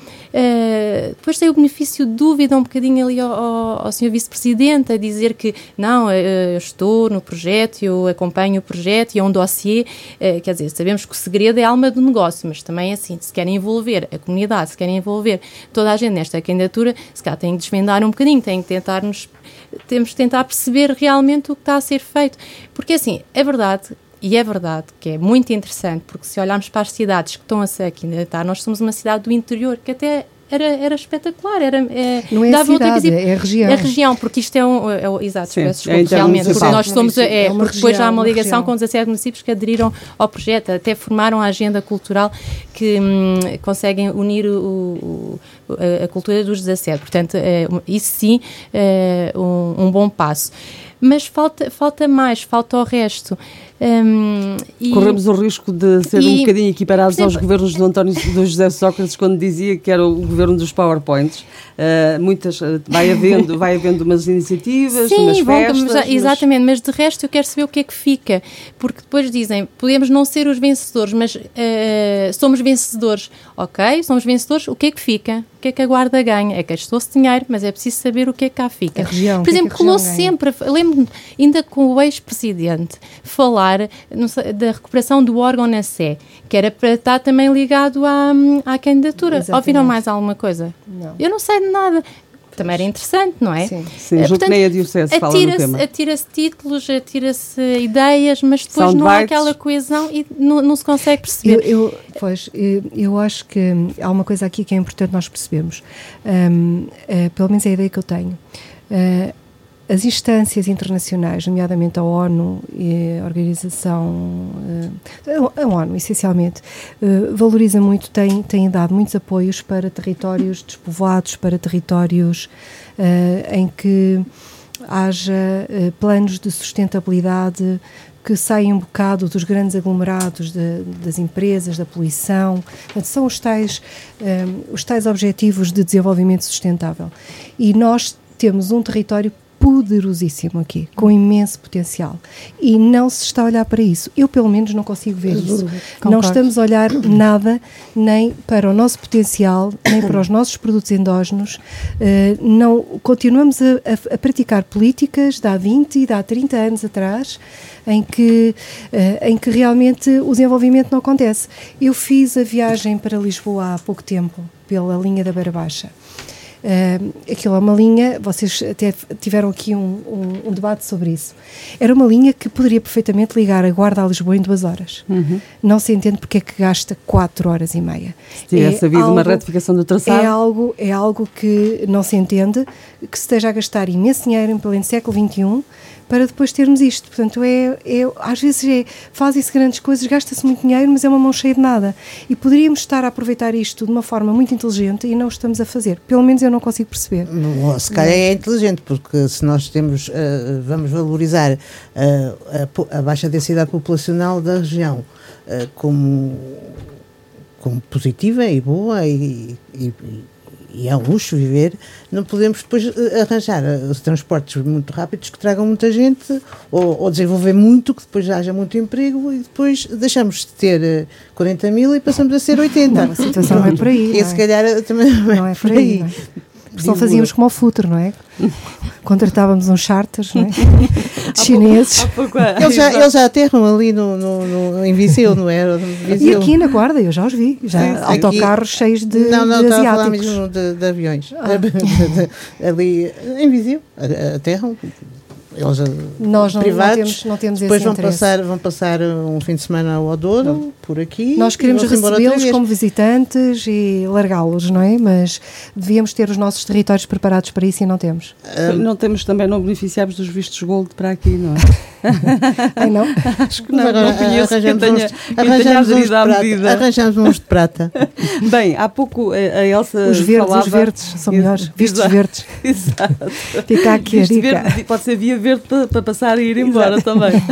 Depois tem o benefício de dúvida um bocadinho ali ao, ao, ao senhor vice-presidente presidente a dizer que não, eh, eu estou no projeto, eu acompanho o projeto e é um dossiê. Eh, quer dizer, sabemos que o segredo é a alma do negócio, mas também é assim, se querem envolver a comunidade, se querem envolver toda a gente nesta candidatura, se calhar têm que desvendar um bocadinho, têm que tentar nos temos que tentar perceber realmente o que está a ser feito. Porque assim, é verdade e é verdade que é muito interessante, porque se olharmos para as cidades que estão a ser candidatar, nós somos uma cidade do interior, que até era, era espetacular. Era, é, não é a cidade, é a região. É a região, porque isto é um. É, é, exato, Sim, peço é desculpa, é realmente. Porque nós somos. É, é região, depois há uma ligação com 17 municípios que aderiram ao projeto, até formaram a agenda cultural que hum, conseguem unir o, o, a, a, cultura dos 17. Portanto, é, isso sim é um, um bom passo. Mas falta, falta mais, falta o resto. Um, e, Corremos o risco de ser e, um bocadinho equiparados aos governos do António do José Sócrates quando dizia que era o governo dos PowerPoints. Uh, muitas uh, vai havendo, vai havendo umas iniciativas, Sim, umas festas. Mas, exatamente, mas de resto eu quero saber o que é que fica, porque depois dizem podemos não ser os vencedores, mas uh, somos vencedores, ok? Somos vencedores, o que é que fica? O que é que a guarda ganha? É que gastou-se dinheiro, mas é preciso saber o que é que cá fica. Região, Por exemplo, colou sempre, lembro-me ainda com o ex-presidente falar sei, da recuperação do órgão na Sé, que era para estar também ligado à, à candidatura. Exatamente. Ouviram mais alguma coisa? Não. Eu não sei de nada também era interessante, não é? Sim. Sim, Eh, que nem a Diocese fala no atira-se tema. atira-se títulos, atira-se ideias, mas depois não há Soundbites. aquela coesão e não, não se consegue Eu, perceber. eu- pois, eu, eu acho que há uma coisa aqui que é importante nós percebermos. Hum, eh, pelo menos é a ideia que eu tenho. Eh, as instâncias internacionais, nomeadamente a ONU e a Organização, eh, a ONU, essencialmente, eh, valoriza muito, tem, tem dado muitos apoios para territórios despovoados, para territórios eh, em que haja planos de sustentabilidade que saem um bocado dos grandes aglomerados de- das empresas, da poluição. Portanto, são os tais, eh, os tais objetivos de desenvolvimento sustentável. E nós temos um território poderosíssimo aqui, com imenso potencial. E não se está a olhar para isso. Eu, pelo menos, não consigo ver isso. Não Concordo. estamos a olhar (clears throat) nada nem para o nosso potencial, nem para os nossos produtos endógenos. Eh, não, continuamos a, a- a praticar políticas de há 20 e de há 30 anos atrás, em que, eh, em que realmente o desenvolvimento não acontece. Eu fiz a viagem para Lisboa há pouco tempo, pela linha da Beira Baixa. Uh, aquilo é uma linha, vocês até tiveram aqui um, um- um debate sobre isso. Era uma linha que poderia perfeitamente ligar a Guarda a Lisboa em duas horas. Não se entende porque é que gasta quatro horas e meia. Se tivesse É havido uma algo- retificação do traçado. É algo, é algo que não se entende, que se esteja a gastar imenso dinheiro em pleno século XXI para depois termos isto. Portanto, é, é, às vezes é, fazem-se grandes coisas, gasta-se muito dinheiro, mas é uma mão cheia de nada. E poderíamos estar a aproveitar isto de uma forma muito inteligente e não o estamos a fazer. Pelo menos eu não consigo perceber. Ou se calhar é inteligente, porque se nós temos, eh, vamos valorizar eh, a, a baixa densidade populacional da região eh, como, como positiva e boa e, e, e é um luxo viver, não podemos depois eh, arranjar eh, os transportes muito rápidos que tragam muita gente ou, ou desenvolver muito, que depois haja muito emprego e depois deixamos de ter eh, 40 mil e passamos a ser 80. Não, a situação não é por aí, E se é? calhar eh, também não (laughs) é, Não é por aí. não é? Porque Digo- fazíamos como ao futuro, não é? (laughs) Contratávamos uns charters, não é? De (laughs) chineses. Pouco Eles já, eles já aterram ali no, no, no- em Viseu, não é? No E aqui na Guarda, eu já os vi. Já Sim, sim. autocarros cheios de, não, não, de estava a falar asiáticos. mesmo de, de aviões. Ah. (laughs) ali em Viseu, aterram. Eles a- Nós não, não privados. temos, não temos depois esse vão interesse. passar, vão passar um fim de semana ao Douro, por aqui. Nós queremos recebê-los como visitantes e largá-los, não é? Mas devíamos ter os nossos territórios preparados para isso e não temos. Não temos também, não beneficiamos dos vistos gold para aqui, não é? (laughs) Ai não? Acho que não, não conheço quem arranjamos tenha, arranjamos uns de prata. Arranjamos uns de prata. Bem, há pouco a, Elsa Os verdes, falava... os verdes são melhores. Vistos Exato. verdes. (laughs) Exato. Fica aqui a dica. verde, pode ser via verde para, para passar e ir embora também. (laughs)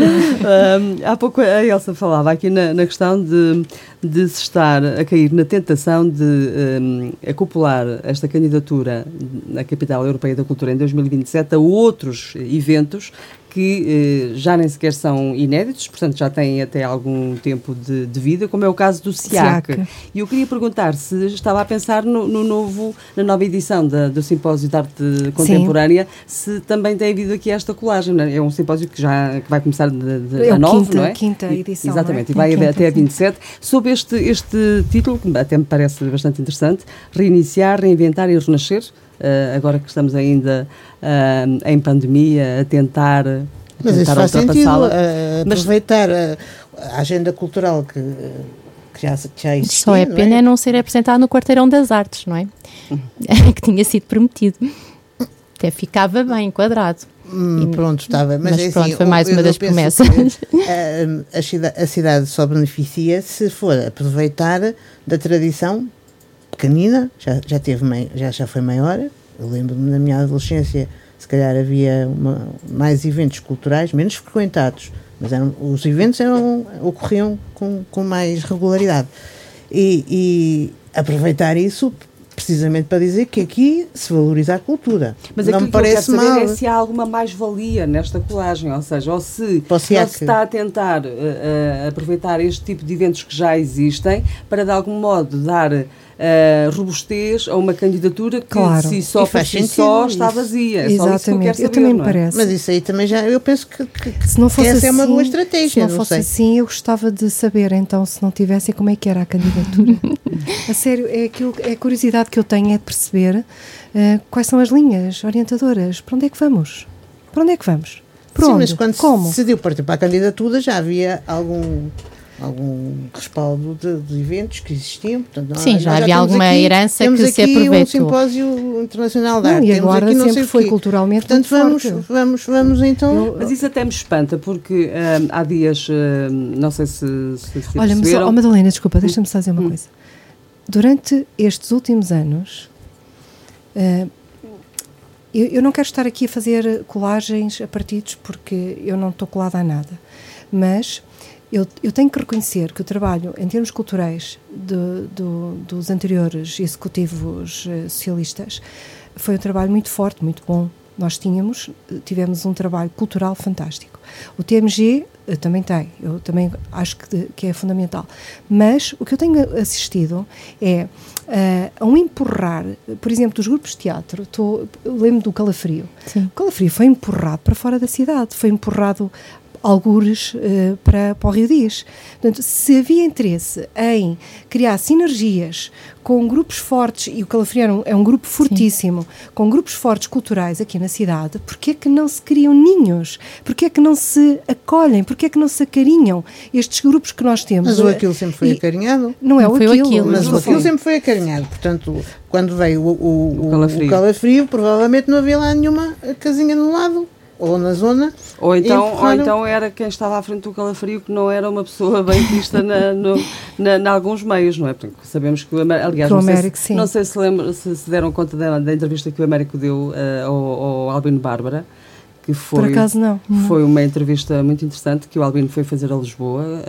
Ahm, há pouco a Elsa falava aqui na, na questão de, de se estar a cair na tentação de ahm, acoplar esta candidatura na Capital Europeia da Cultura em 2027 a outros eventos que eh, já nem sequer são inéditos, portanto já têm até algum tempo de, de vida, como é o caso do SIAC. SIAC. E eu queria perguntar se estava a pensar no, no novo, na nova edição da- do Simpósio de Arte Contemporânea, se também tem havido aqui esta colagem. é? É um simpósio que já que vai começar de, de, É a 9, quinta- não é? quinta E- edição, Exatamente, não é? e vai Quinta, até a sim. 27. Sob este, este título, que até me parece bastante interessante, Reiniciar, Reinventar e Renascer, eh, agora que estamos ainda ah, em pandemia, a tentar, a Mas isso faz sentido. eh, Mas- aproveitar a, a agenda cultural que, que já, que já existia. Só é não pena não ser apresentado no Quarteirão das Artes, não é? (laughs) que tinha sido prometido. Até ficava bem enquadrado. Hum, pronto, estava. Mas, Mas é pronto, assim, foi mais eu- uma das promessas. (laughs) eh, a, cida- a cidade só beneficia se for aproveitar da tradição pequenina, já, já, teve, já, já foi maior. Eu lembro-me na minha adolescência, se calhar havia uma- mais eventos culturais, menos frequentados, mas eram, os eventos eram, ocorriam com, com mais regularidade. E, e aproveitar isso precisamente para dizer que aqui se valoriza a cultura. Mas não me que eu parece mal. é se há alguma mais-valia nesta colagem, ou seja, ou se Para o não SIAC. se está a tentar eh, aproveitar este tipo de eventos que já existem para, de algum modo, dar eh, robustez a uma candidatura que Claro. si só por faz si só está vazia. É só isso que eu Exatamente. quero saber, eu também me é? parece. Mas isso aí também já, eu penso que, que- que se não fosse essa assim, é uma boa Se estratégia, não não fosse sei. assim, eu gostava de saber, então, se não tivessem, como é que era a candidatura. (laughs) A sério, é, aquilo, é a curiosidade que eu tenho é de perceber uh, quais são as linhas orientadoras. Para onde é que vamos? Para onde é que vamos? Por Sim, onde? mas quando Como? se decidiu partir para a candidatura já havia algum algum respaldo de, de, eventos que existiam. Portanto, Sim, já havia alguma aqui, herança que se aproveitou. Temos aqui um simpósio internacional de arte. e agora temos aqui, sempre foi culturalmente Portanto, vamos, forte. vamos, vamos então... Eu, mas isso até me espanta, porque um, há dias, um, não sei se, se, se Olha, mas, oh, Madalena, desculpa, deixa-me só dizer uma hum. coisa. Durante estes últimos anos... Uh, eu, eu, não quero estar aqui a fazer colagens a partidos porque eu não estou colada a nada, mas eu, eu, tenho que reconhecer que o trabalho, em termos culturais, de, do, dos anteriores executivos uh, socialistas foi um trabalho muito forte, muito bom. Nós tínhamos, tivemos um trabalho cultural fantástico. O TMG uh, também tem, eu também acho que, que, é fundamental. Mas o que eu tenho assistido é uh, a um empurrar, por exemplo, dos grupos de teatro. Tô, lembro do Calafrio. Sim. O Calafrio foi empurrado para fora da cidade, foi empurrado algures uh, para, para o Rio Dias. Portanto, se havia interesse em criar sinergias com grupos fortes, e o Calafriano é um grupo fortíssimo, Sim. com grupos fortes culturais aqui na cidade, porquê é que não se criam ninhos? Porquê é que não se acolhem? Porquê é que não se acarinham estes grupos que nós temos? Mas o Aquilo sempre foi e, acarinhado. Não é não o foi Aquilo. aquilo mas o Aquilo sempre foi acarinhado. Portanto, quando veio o, o, o, calafrio. o calafrio, provavelmente não havia lá nenhuma casinha no lado ou na zona. Ou então, ou então era quem estava à frente do calafrio que não era uma pessoa bem vista na, no, na, na, alguns meios, não é? Porque sabemos que o Américo, aliás, que não, Américo, sei se, não sei se, lembra, se, se deram conta da, da, entrevista que o Américo deu uh, ao, ao Albino Bárbara que foi, Por acaso não. Foi uma entrevista muito interessante que o Albino foi fazer a Lisboa,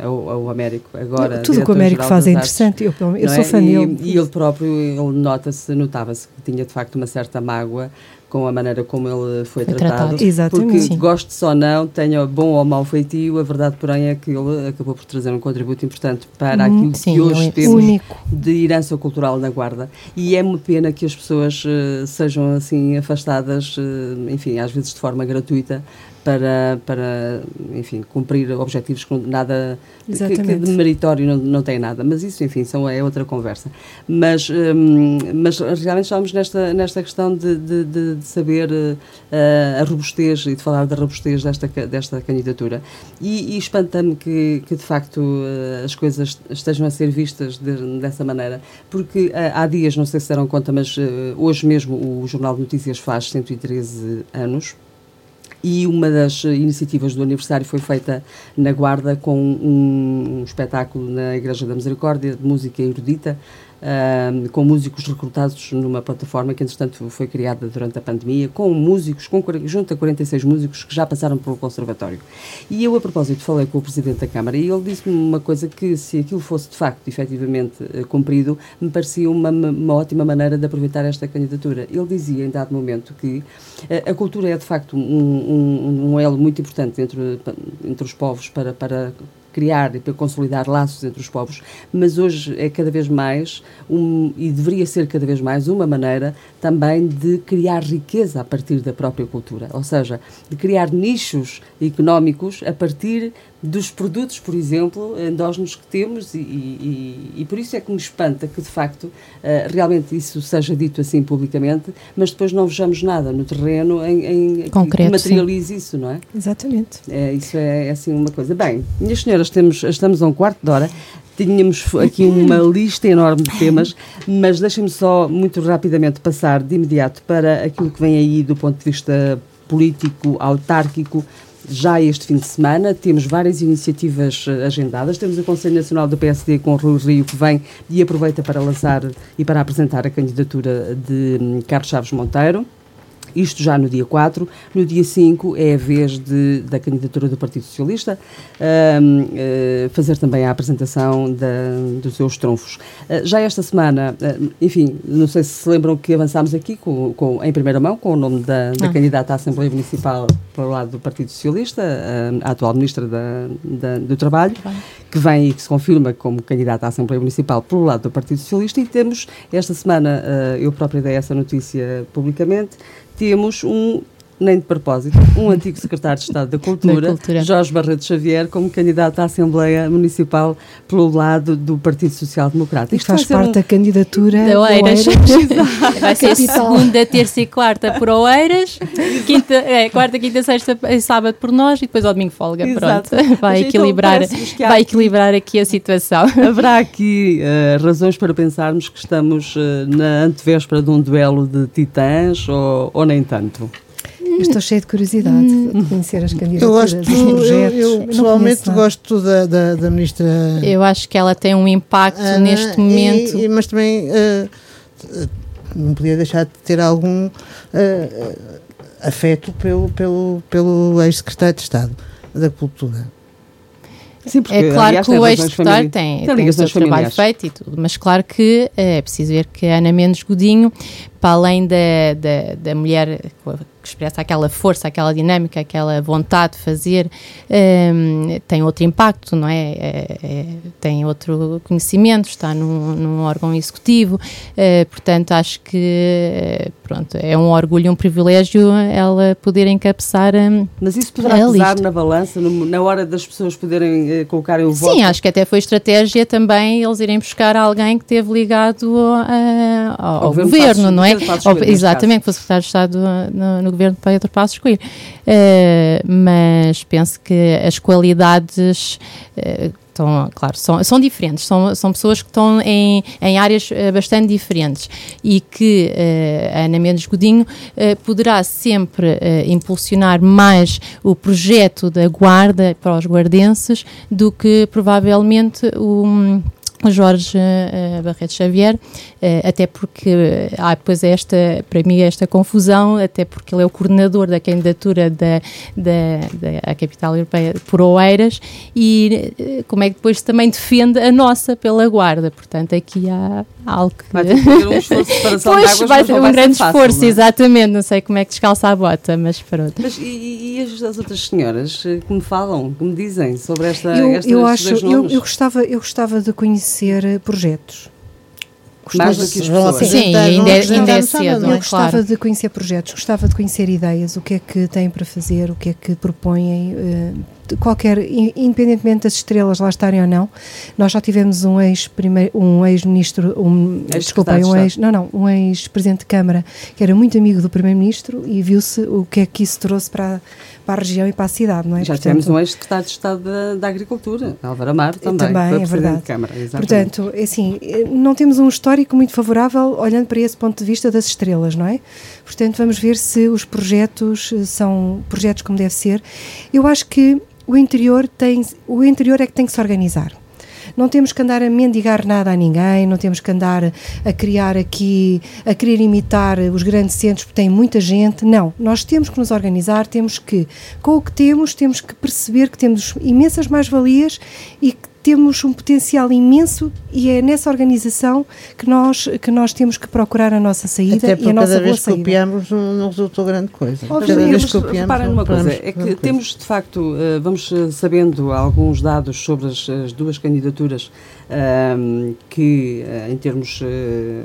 ao, ao Américo, agora. Tudo o que o Américo faz é interessante, eu, eu sou é? fã dele. E, e ele próprio, ele nota-se, notava-se que tinha de facto uma certa mágoa com a maneira como ele foi, foi tratado. tratado. Exatamente. Porque, Sim. goste ou não, tenha bom ou mau feitio, a verdade, porém, é que ele acabou por trazer um contributo importante para hum, aquilo sim, que hoje é temos único. de herança cultural na Guarda. E é uma pena que as pessoas uh, sejam assim afastadas, uh, enfim, às vezes de forma gratuita, para, para enfim, cumprir objetivos com nada que, que, de meritório não, não tem nada. Mas isso, enfim, são, é outra conversa. Mas, um, mas realmente estamos nesta, nesta questão de, de, de, de saber uh, a robustez e de falar da robustez desta, desta candidatura. E, e espanta-me que, que, de facto, uh, as coisas estejam a ser vistas de, dessa maneira, porque uh, há dias, não sei se deram conta, mas hoje mesmo o Jornal de Notícias faz 113 anos. E uma das iniciativas do aniversário foi feita na Guarda com um, um espetáculo na Igreja da Misericórdia de música erudita, com músicos recrutados numa plataforma que, entretanto, foi criada durante a pandemia, com músicos, com, junto a 46 músicos que já passaram pelo Conservatório. E eu, a propósito, falei com o Presidente da Câmara e ele disse-me uma coisa que, se aquilo fosse de facto, efetivamente, uh, cumprido, me parecia uma, uma ótima maneira de aproveitar esta candidatura. Ele dizia, em dado momento, que uh, a cultura é, de facto, um, um, um elo muito importante entre, entre os povos para, para criar e para consolidar laços entre os povos, mas hoje é cada vez mais, um, e deveria ser cada vez mais, uma maneira também de criar riqueza a partir da própria cultura, ou seja, de criar nichos económicos a partir dos produtos, por exemplo, endógenos que temos e, e, e, por isso é que me espanta que, de facto, uh, realmente isso seja dito assim publicamente, mas depois não vejamos nada no terreno em, em Concreto, que materialize sim. isso, não é? Exatamente. É, isso é, é, assim uma coisa. Bem, minhas senhoras, temos, estamos a um quarto de hora. Tínhamos aqui uma lista enorme de temas, mas deixem-me só muito rapidamente passar de imediato para aquilo que vem aí do ponto de vista político, autárquico, já este fim de semana. Temos várias iniciativas eh, agendadas. Temos o Conselho Nacional do PSD com Rui Rio que vem e aproveita para lançar e para apresentar a candidatura de hum, Carlos Chaves Monteiro isto já no dia 4. No dia 5 é a vez de, da candidatura do Partido Socialista uh, eh, fazer também a apresentação da, dos seus trunfos. Uh, já esta semana, uh, enfim, não sei se se lembram que avançámos aqui com, com, em primeira mão com o nome da, da ah. candidata à Assembleia Municipal para o lado do Partido Socialista, a atual Ministra da, da, do Trabalho, que vem e que se confirma como candidata à Assembleia Municipal pelo lado do Partido Socialista e temos esta semana, eu própria dei essa notícia publicamente, temos um nem de propósito, um antigo secretário de Estado da Cultura, Da Cultura. Jorge Barreto Xavier, como candidato à Assembleia Municipal pelo lado do Partido Social Democrata. Isto faz parte um- da candidatura Da Oeiras. Oeiras. (laughs) Vai ser Capital. segunda, terça e quarta por Oeiras, quinta, é, quarta, quinta, sexta e sábado por nós e depois ao domingo folga. Exato. Pronto. Vai Mas então equilibrar, há vai aqui- equilibrar aqui a situação. (laughs) Haverá aqui eh, razões para pensarmos que estamos eh, na antevéspera de um duelo de titãs ou, ou nem tanto? Eu Estou cheia de curiosidade de conhecer as Eu candidaturas, gosto, os eu, projetos. eu não pessoalmente gosto da, da, da ministra Eu acho que ela tem um impacto Ana, neste momento. e- mas também eh, eh, não podia deixar de ter algum eh, eh, afeto pelo, pelo, pelo ex-secretário de Estado da Cultura. Sim, porque, É claro aliás, que o famili- tem, tem tem o seu trabalho feito e tudo, mas claro que é preciso ver que a Ana Mendes Godinho, para além da, da, da mulher que expressa aquela força, aquela dinâmica, aquela vontade de fazer, hum, tem outro impacto, não é? É- é- tem outro conhecimento, está num, num órgão executivo, eh, portanto acho que eh, pronto, é um orgulho, um privilégio ela poder encabeçar hum, Mas isso poderá pesar lista. na balança, no- na hora das pessoas poderem eh, colocarem o voto? Sim, acho que até foi estratégia também eles irem buscar alguém que esteve ligado a- ao, ao governo governo, Passos- não é? Passos Ao- exatamente, que foi secretário de Estado no, no governo Pedro Passos Coelho. Eh, mas penso que as qualidades. eh, Estão, claro, são, são diferentes, são, são pessoas que estão em, em áreas eh, bastante diferentes e que eh, a Ana Mendes Godinho eh, poderá sempre impulsionar mais o projeto da guarda para os guardenses do que provavelmente o. o Jorge eh, Barreto Xavier, eh, até porque há depois esta, para mim, esta confusão, até porque ele é o coordenador da candidatura da, da, da capital europeia por Oeiras e eh, como é que depois também defende a nossa pela guarda. Portanto, aqui há algo que. Vai ter que ter um esforço de separação (laughs) de Pois, águas, vai ter um vai grande fácil, esforço, não é? exatamente. Não sei como é que descalça a bota, mas pronto. Mas e, e- as, as outras senhoras eh, que me falam, que me dizem sobre esta, Eu, estas, eu estes acho, dois eu, nomes? eu gostava, eu gostava de conhecer eh, projetos. Gostava- do que as pessoas. Sim, ainda é- apresentar ainda é no sábado, cedo, não Eu é? gostava claro. de conhecer projetos, gostava de conhecer ideias, o que é que têm para fazer, o que é que propõem, de qualquer, in- independentemente das estrelas lá estarem ou não. Nós já tivemos um ex um ex-ministro, um, Ex-secretário desculpem, de um ex, não, não, um ex-presidente de Câmara que era muito amigo do primeiro-ministro e viu-se o que é que isso trouxe para, a- para a região e para a cidade, não é? Já Portanto, tivemos um ex-secretário de Estado da, da Agricultura, Álvaro Amaro, também, Também, foi é verdade. de Câmara. Exatamente. Portanto, é assim, não temos um histórico muito favorável olhando para esse ponto de vista das estrelas, não é? Portanto, vamos ver se os projetos eh, são projetos como deve ser. Eu acho que o interior tem, o interior é que tem que se organizar. Não temos que andar a mendigar nada a ninguém, não temos que andar a criar aqui, a querer imitar os grandes centros porque tem muita gente. Não, nós temos que nos organizar, temos que, com o que temos, temos que perceber que temos imensas mais-valias e que temos um potencial imenso e é nessa organização que nós, que nós temos que procurar a nossa saída Até e a nossa cada boa vez que copiamos não, não resultou grande coisa. Óbvio, cada vez que copiamos numa coisa, é que coisa. temos de facto, eh, vamos eh, sabendo alguns dados sobre as, as duas candidaturas ahm, que, eh, em termos, eh,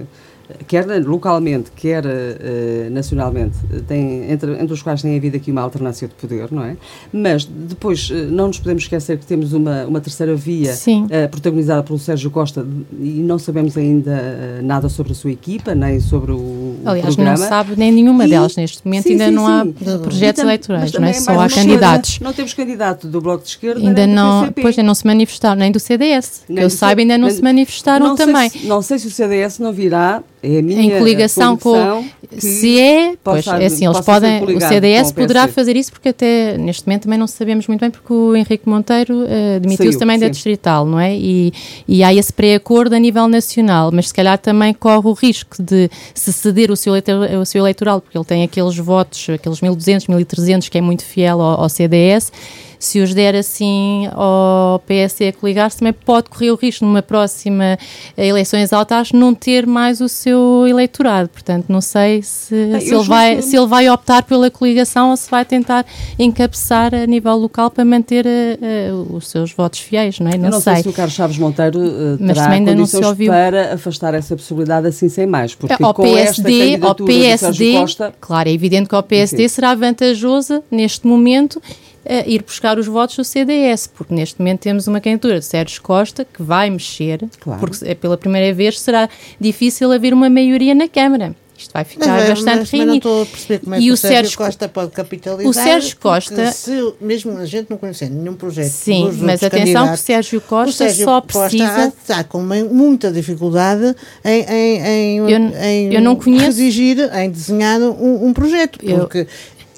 quer localmente, quer eh, nacionalmente, tem, entre, entre os quais tem havido aqui uma alternância de poder, não é? Mas depois eh, não nos podemos esquecer que temos uma, uma terceira via eh, protagonizada pelo Sérgio Costa e não sabemos ainda nada sobre a sua equipa, nem sobre o Aliás, programa. não sabe nem nenhuma E- delas neste momento, Sim, ainda sim, não há sim. projetos eleitorais, não é? também Só há candidatos. Não temos candidato do Bloco de Esquerda, Ainda não, pois ainda não se manifestaram, nem do CDS. Que Nem eu do saiba, ainda não nem- se manifestaram não também. Se, não sei se o CDS não virá, é Em coligação com- que Se é, pois é assim, eles podem, o CDS poderá fazer isso porque até neste momento também não sabemos muito bem porque o Henrique Monteiro eh, demitiu-se também da sim. Distrital, não é? E, e há esse pré-acordo a nível nacional, mas se calhar também corre o risco de se ceder o seu, o seu eleitoral, porque ele tem aqueles votos, aqueles 1200, 1300, que é muito fiel ao, ao CDS, se os der assim ao PSD a coligar-se, também pode correr o risco numa próxima eh, eleições altas não ter mais o seu eleitorado. Portanto, não sei se, se ele, vai, se ele vai optar pela coligação ou se vai tentar encabeçar a nível local para manter uh, os seus votos fiéis, não é? Não, Eu não sei. sei. se o Carlos Chaves Monteiro uh, terá condições para afastar essa possibilidade assim sem mais, porque ao com PSD, esta ao PSD, Costa... Claro, é evidente que ao PSD Sim. será vantajoso neste momento uh, ir buscar os votos do CDS, porque neste momento temos uma candidatura de Sérgio Costa que vai mexer, claro. porque é pela primeira vez será difícil haver uma maioria na Câmara. Isto vai ficar mas, bastante mas, mas não estou a perceber como é e que o, Sérgio, Costa pode capitalizar. O Sérgio Costa. Se, mesmo a gente não conhecer nenhum projeto. Sim, mas atenção que o Sérgio Costa o Sérgio só precisa. Costa está com muita dificuldade em, em, em, eu, em eu não conheço, redigir, em desenhar um, um projeto. Porque. Eu,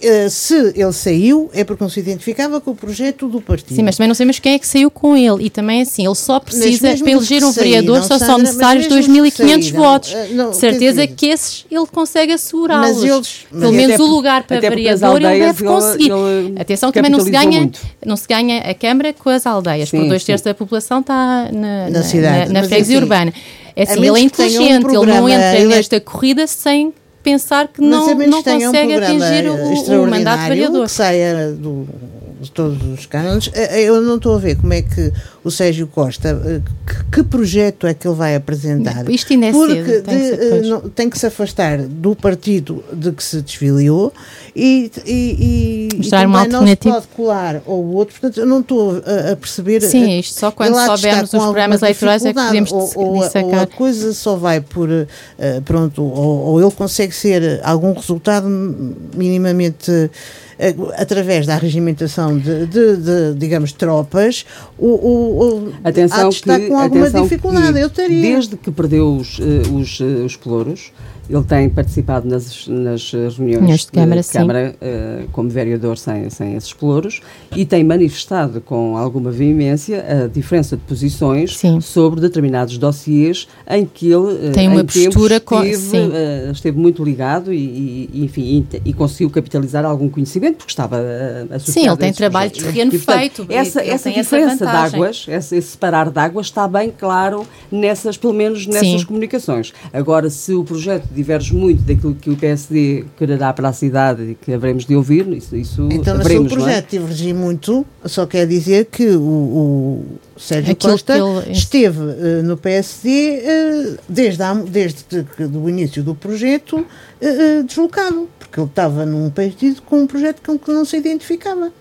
eh, se ele saiu, é porque não se identificava com o projeto do partido. Sim, mas também não sabemos quem é que saiu com ele. E também assim, ele só precisa, para eleger um vereador, só são necessários 2.500 votos. Eh, não, de certeza que esses ele consegue assegurá-los. Pelo menos o lugar para vereador ele deve conseguir. Ele Atenção, também não se ganha, não se ganha a Câmara com as aldeias, sim, porque dois terços da população está na, na, na, cidade, na, na freguesia assim, urbana. É assim, ele é inteligente, um ele não entra nesta corrida sem pensar que não, não consegue um atingir o, o mandato vereador. que saia do, de todos os cânones. Eh, eh, eu não estou a ver como é que o Sérgio Costa, eh, que, que projeto é que ele vai apresentar? Isto ainda é Porque cedo, tem, de, que não, tem, que se afastar do partido de que se desfiliou e, e, e, Mostrar e uma não se pode colar ao outro. Portanto, eu não estou a, a perceber. Sim, isto só quando soubermos os programas eleitorais é que podemos ou, ou, ou, a coisa só vai por. Uh, pronto, ou, ou ele consegue ser algum resultado minimamente através da regimentação de, de, de digamos, tropas, o, o, o atenção está que, com alguma dificuldade. Eu teria. Desde que perdeu os, eh, os, eh, os pelouros, ele tem participado nas, nas reuniões de Câmara, de Câmara uh, como vereador sem, sem esses pelouros e tem manifestado com alguma veemência a diferença de posições sim. sobre determinados dossiês em que ele uh, tem uma postura esteve, uh, esteve, muito ligado e, e enfim, e, e, conseguiu capitalizar algum conhecimento porque estava uh, associado Sim, ele tem trabalho de terreno feito. Essa, essa diferença de águas, esse, esse separar de águas está bem claro nessas, pelo menos nessas sim. comunicações. Agora, se o projeto diverge muito daquilo que o PSD quererá para a cidade e que haveremos de ouvir, isso, isso Então, haveremos, se o projeto é? divergir muito, só quer dizer que o, o Sérgio Aquilo Costa ele... esteve uh, no PSD uh, eh, desde, a, desde o início do projeto uh, deslocado, porque ele estava num partido com um projeto com que não se identificava.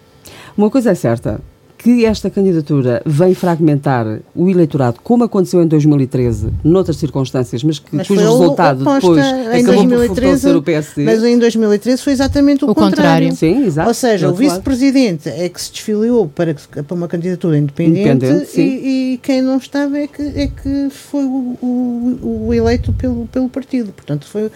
Uma coisa é certa, que esta candidatura vem fragmentar o eleitorado, como aconteceu em 2013, noutras circunstâncias, mas, que, mas cujo resultado depois em acabou 2013, por o PSD. Mas em 2013 foi exatamente o, o contrário. contrário. Sim, exato. Ou seja, o vice-presidente é que se desfiliou para, para uma candidatura independente, independente e, e, quem não estava é que, é que foi o, o, o, eleito pelo, pelo partido. Portanto, foi,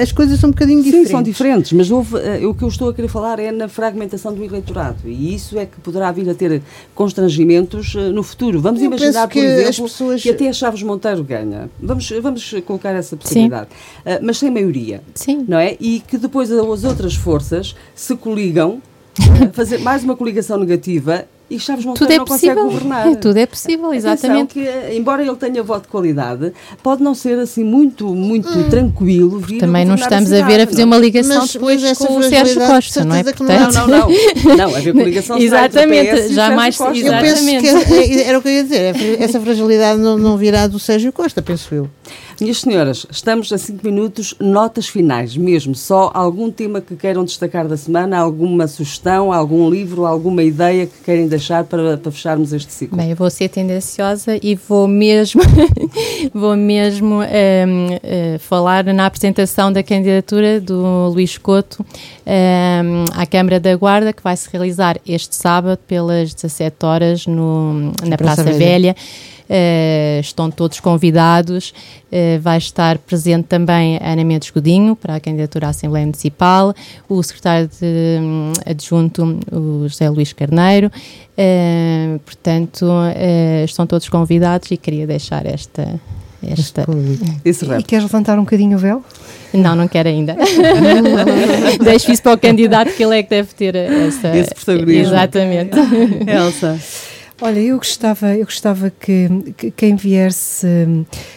as coisas são um bocadinho diferentes. Sim, são diferentes, mas houve, uh, o que eu estou a querer falar é na fragmentação do eleitorado e isso é que poderá vir a ter constrangimentos uh, no futuro. Vamos Eu imaginar, por exemplo, pessoas... que até a Chaves Monteiro ganha. Vamos, vamos colocar essa possibilidade. Uh, mas sem maioria. Sim. Não é? E que depois as outras forças se coligam, (laughs) uh, fazer mais uma coligação negativa e Chaves Monteiro tudo é não possível. consegue governar. (laughs) É, tudo é possível, exatamente. que, embora ele tenha voto de qualidade, pode não ser assim muito, muito hum. tranquilo vir Também não estamos a, cidade, a, ver a fazer uma ligação mas, depois mas com o Sérgio Costa, não é? Portanto... Não, não, não. (laughs) Não, haver coligação Exatamente, jamais. Exatamente. Eu penso que é, era o que eu ia dizer, essa fragilidade não, não virá do Sérgio Costa, penso eu. Minhas senhoras, estamos a 5 minutos, notas finais mesmo. Só algum tema que queiram destacar da semana, alguma sugestão, algum livro, alguma ideia que querem deixar para, para fecharmos este ciclo? Bem, eu vou ser tendenciosa e vou mesmo, (laughs) vou mesmo um, uh, eh, falar na apresentação da candidatura do Luís Couto um, à Câmara da Guarda, que vai se realizar este sábado pelas 17 horas no, na Praça, Praça Velha. Velha. Uh, estão todos convidados. Uh, vai estar presente também a Ana Mendes Godinho para a candidatura à Assembleia Municipal, o secretário de, um, adjunto, o José Luís Carneiro. Uh, portanto, estão todos convidados e queria deixar esta. esta... Isso e queres levantar um bocadinho o véu? Não, não quero ainda. (laughs) Deixo isso para o candidato, que ele é que deve ter essa... Esse protagonismo. Exatamente. Elsa. Olha, eu gostava, eu gostava que, que quem viesse,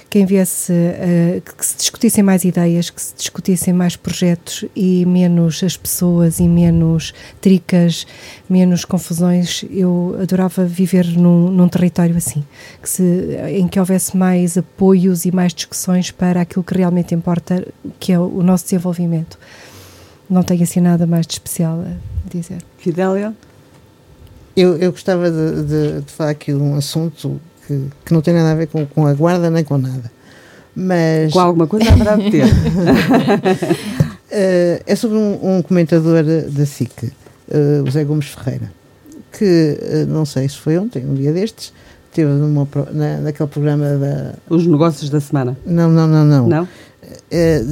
quem viesse uh, que se discutissem mais ideias, que se discutissem mais projetos e menos as pessoas e menos tricas, menos confusões. Eu adorava viver num, num território assim, que se, em que houvesse mais apoios e mais discussões para aquilo que realmente importa, que é o nosso desenvolvimento. Não tenho assim nada mais de especial a dizer. Fidélia? Eu, eu gostava de, de, de, falar aqui de um assunto que, que não tem nada a ver com, com a guarda nem com nada. Mas... Com alguma coisa haverá de ter. uh, (laughs) é sobre um, um comentador da SIC, uh, o Zé Gomes Ferreira, que uh, não sei se foi ontem, um dia destes, teve numa, na, naquele programa da. Os negócios da semana? Não, não, não, não. Não?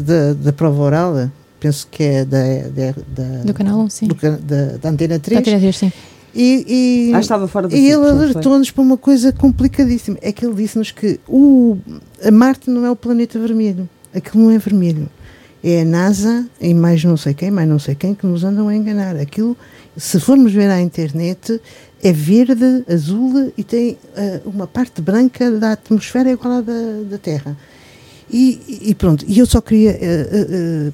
da, da prova oral, penso que é da. da, da do canal 1, sim. Do, da, da Antena 3. Da Antena 3, sim. E, e, ah, estava fora do e ele alertou-nos para uma coisa complicadíssima. É que ele disse-nos que o, a Marte não é o planeta vermelho. Aquilo não é vermelho. É a NASA e mais não sei quem, mais não sei quem, que nos andam a enganar. Aquilo, se formos ver à internet, é verde, azul e tem uh, uma parte branca da atmosfera igual à da, da Terra. E, e, pronto, e eu só queria. Uh, uh,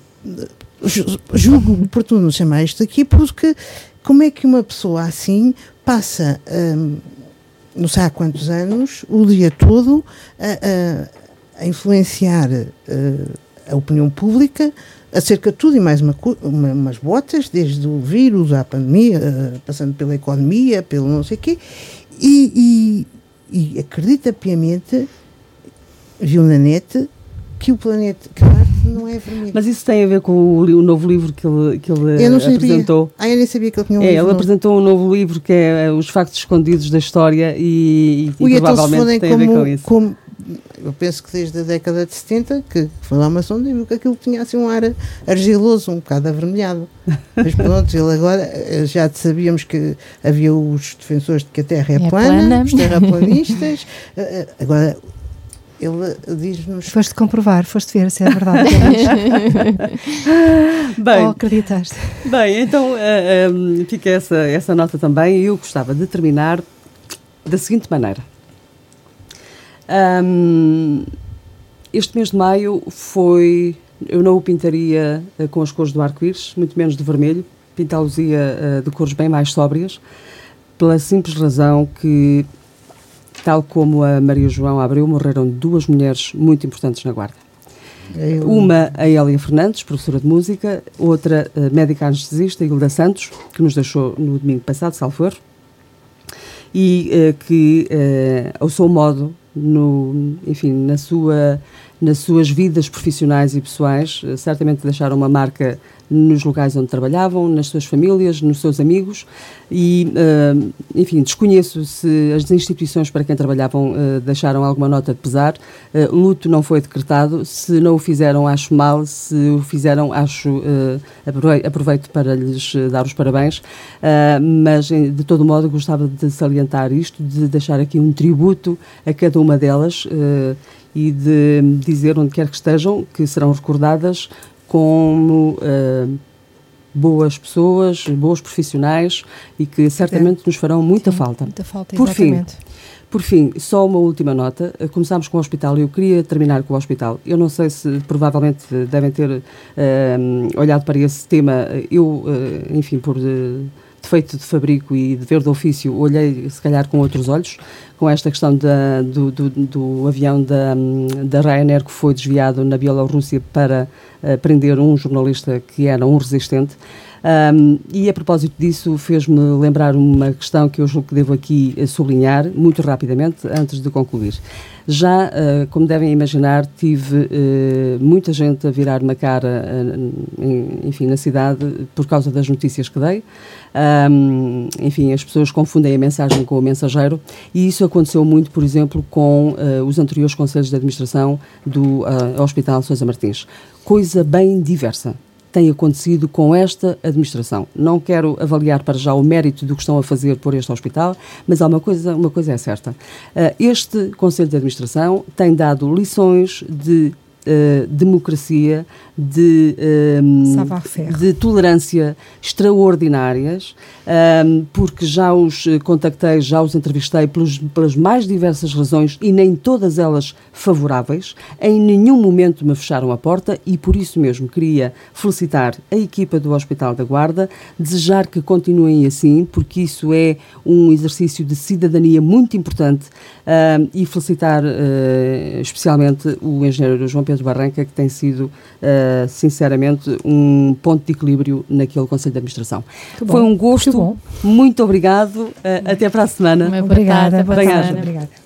julgo oportuno chamar isto aqui porque como é que uma pessoa assim passa, hum, não sei há quantos anos, o dia todo a, a, a influenciar uh, a opinião pública acerca de tudo e mais uma, uma, umas botas, desde o vírus à pandemia, uh, passando pela economia, pelo não sei o quê, e, e, e acredita piamente, viu na net, que o planeta, que Marte não é vermelho. Mas isso tem a ver com o, o novo livro que ele, que ele eu não apresentou? Ah, eu nem sabia que ele tinha um é, livro. Ele apresentou um novo livro que é eh, Os Factos Escondidos da História e, e, e então provavelmente tem como, a ver com isso. Como, eu penso que desde a década de 70, que foi lá uma sonda e viu que aquilo tinha assim um ar argiloso, um bocado avermelhado. Mas pronto, ele agora, eh, já sabíamos que havia os defensores de que a Terra é, é plana, plana, os terraplanistas, eh, agora ele diz-nos. Foste comprovar, foste ver se é verdade. (laughs) bem, Ou acreditaste. Bem, então uh, eh, um, eh, fica essa, essa nota também. Eu gostava de terminar da seguinte maneira. Um, este mês de maio foi. Eu não o pintaria uh, com as cores do arco-íris, muito menos de vermelho. Pintá-los-ia uh, de cores bem mais sóbrias, pela simples razão que Tal como a Maria João Abreu, morreram duas mulheres muito importantes na Guarda. Eu... Uma, a Elia Fernandes, professora de música, outra, a médica anestesista, Hilda Santos, que nos deixou no domingo passado, salvo e uh, que, uh, ao seu modo, no, enfim, na sua, nas suas vidas profissionais e pessoais, uh, certamente deixaram uma marca nos locais onde trabalhavam, nas suas famílias, nos seus amigos e, uh, enfim, desconheço se as instituições para quem trabalhavam uh, deixaram alguma nota de pesar. Uh, luto não foi decretado. Se não o fizeram, acho mal. Se o fizeram, acho aproveito para lhes dar os parabéns. mas, de todo modo, gostava de salientar isto, de deixar aqui um tributo a cada uma delas e de dizer onde quer que estejam que serão recordadas como uh, boas pessoas, bons profissionais e que certamente é. nos farão muita Sim, falta. Muita falta, Por exatamente. fim, por fim, só uma última nota. Eh, começámos com o hospital e eu queria terminar com o hospital. Eu não sei se provavelmente devem ter uh, olhado para esse tema. Eu, uh, enfim, por uh, defeito de fabrico e dever de ofício, olhei se calhar com outros olhos com esta questão da, do, do, do, avião da, da Ryanair que foi desviado na Bielorrússia para uh, prender um jornalista que era um resistente. Um, e a propósito disso, fez-me lembrar uma questão que eu julgo que devo aqui eh, sublinhar, muito rapidamente, antes de concluir. Já, uh, como devem imaginar, tive uh, muita gente a virar uma cara, uh, enfim, na cidade por causa das notícias que dei. Um, enfim, as pessoas confundem a mensagem com o mensageiro e isso aconteceu muito, por exemplo, com uh, os anteriores conselhos de administração do uh, Hospital Sousa Martins. Coisa bem diversa tem acontecido com esta administração. Não quero avaliar para já o mérito do que estão a fazer por este hospital, mas há uma coisa, uma coisa é certa. Uh, este Conselho de Administração tem dado lições de uh, democracia, de, um, de tolerância extraordinárias, um, porque já os contactei, já os entrevistei pelos, pelas mais diversas razões e nem todas elas favoráveis. Em nenhum momento me fecharam a porta e por isso mesmo queria felicitar a equipa do Hospital da Guarda, desejar que continuem assim, porque isso é um exercício de cidadania muito importante um, e felicitar uh, especialmente o engenheiro João Pedro Barranca, que tem sido, uh, sinceramente, um ponto de equilíbrio naquele Conselho de Administração. Muito Foi um gosto. Muito, muito obrigado. Uh, até para a semana. Obrigada. Boa tarde. Obrigada.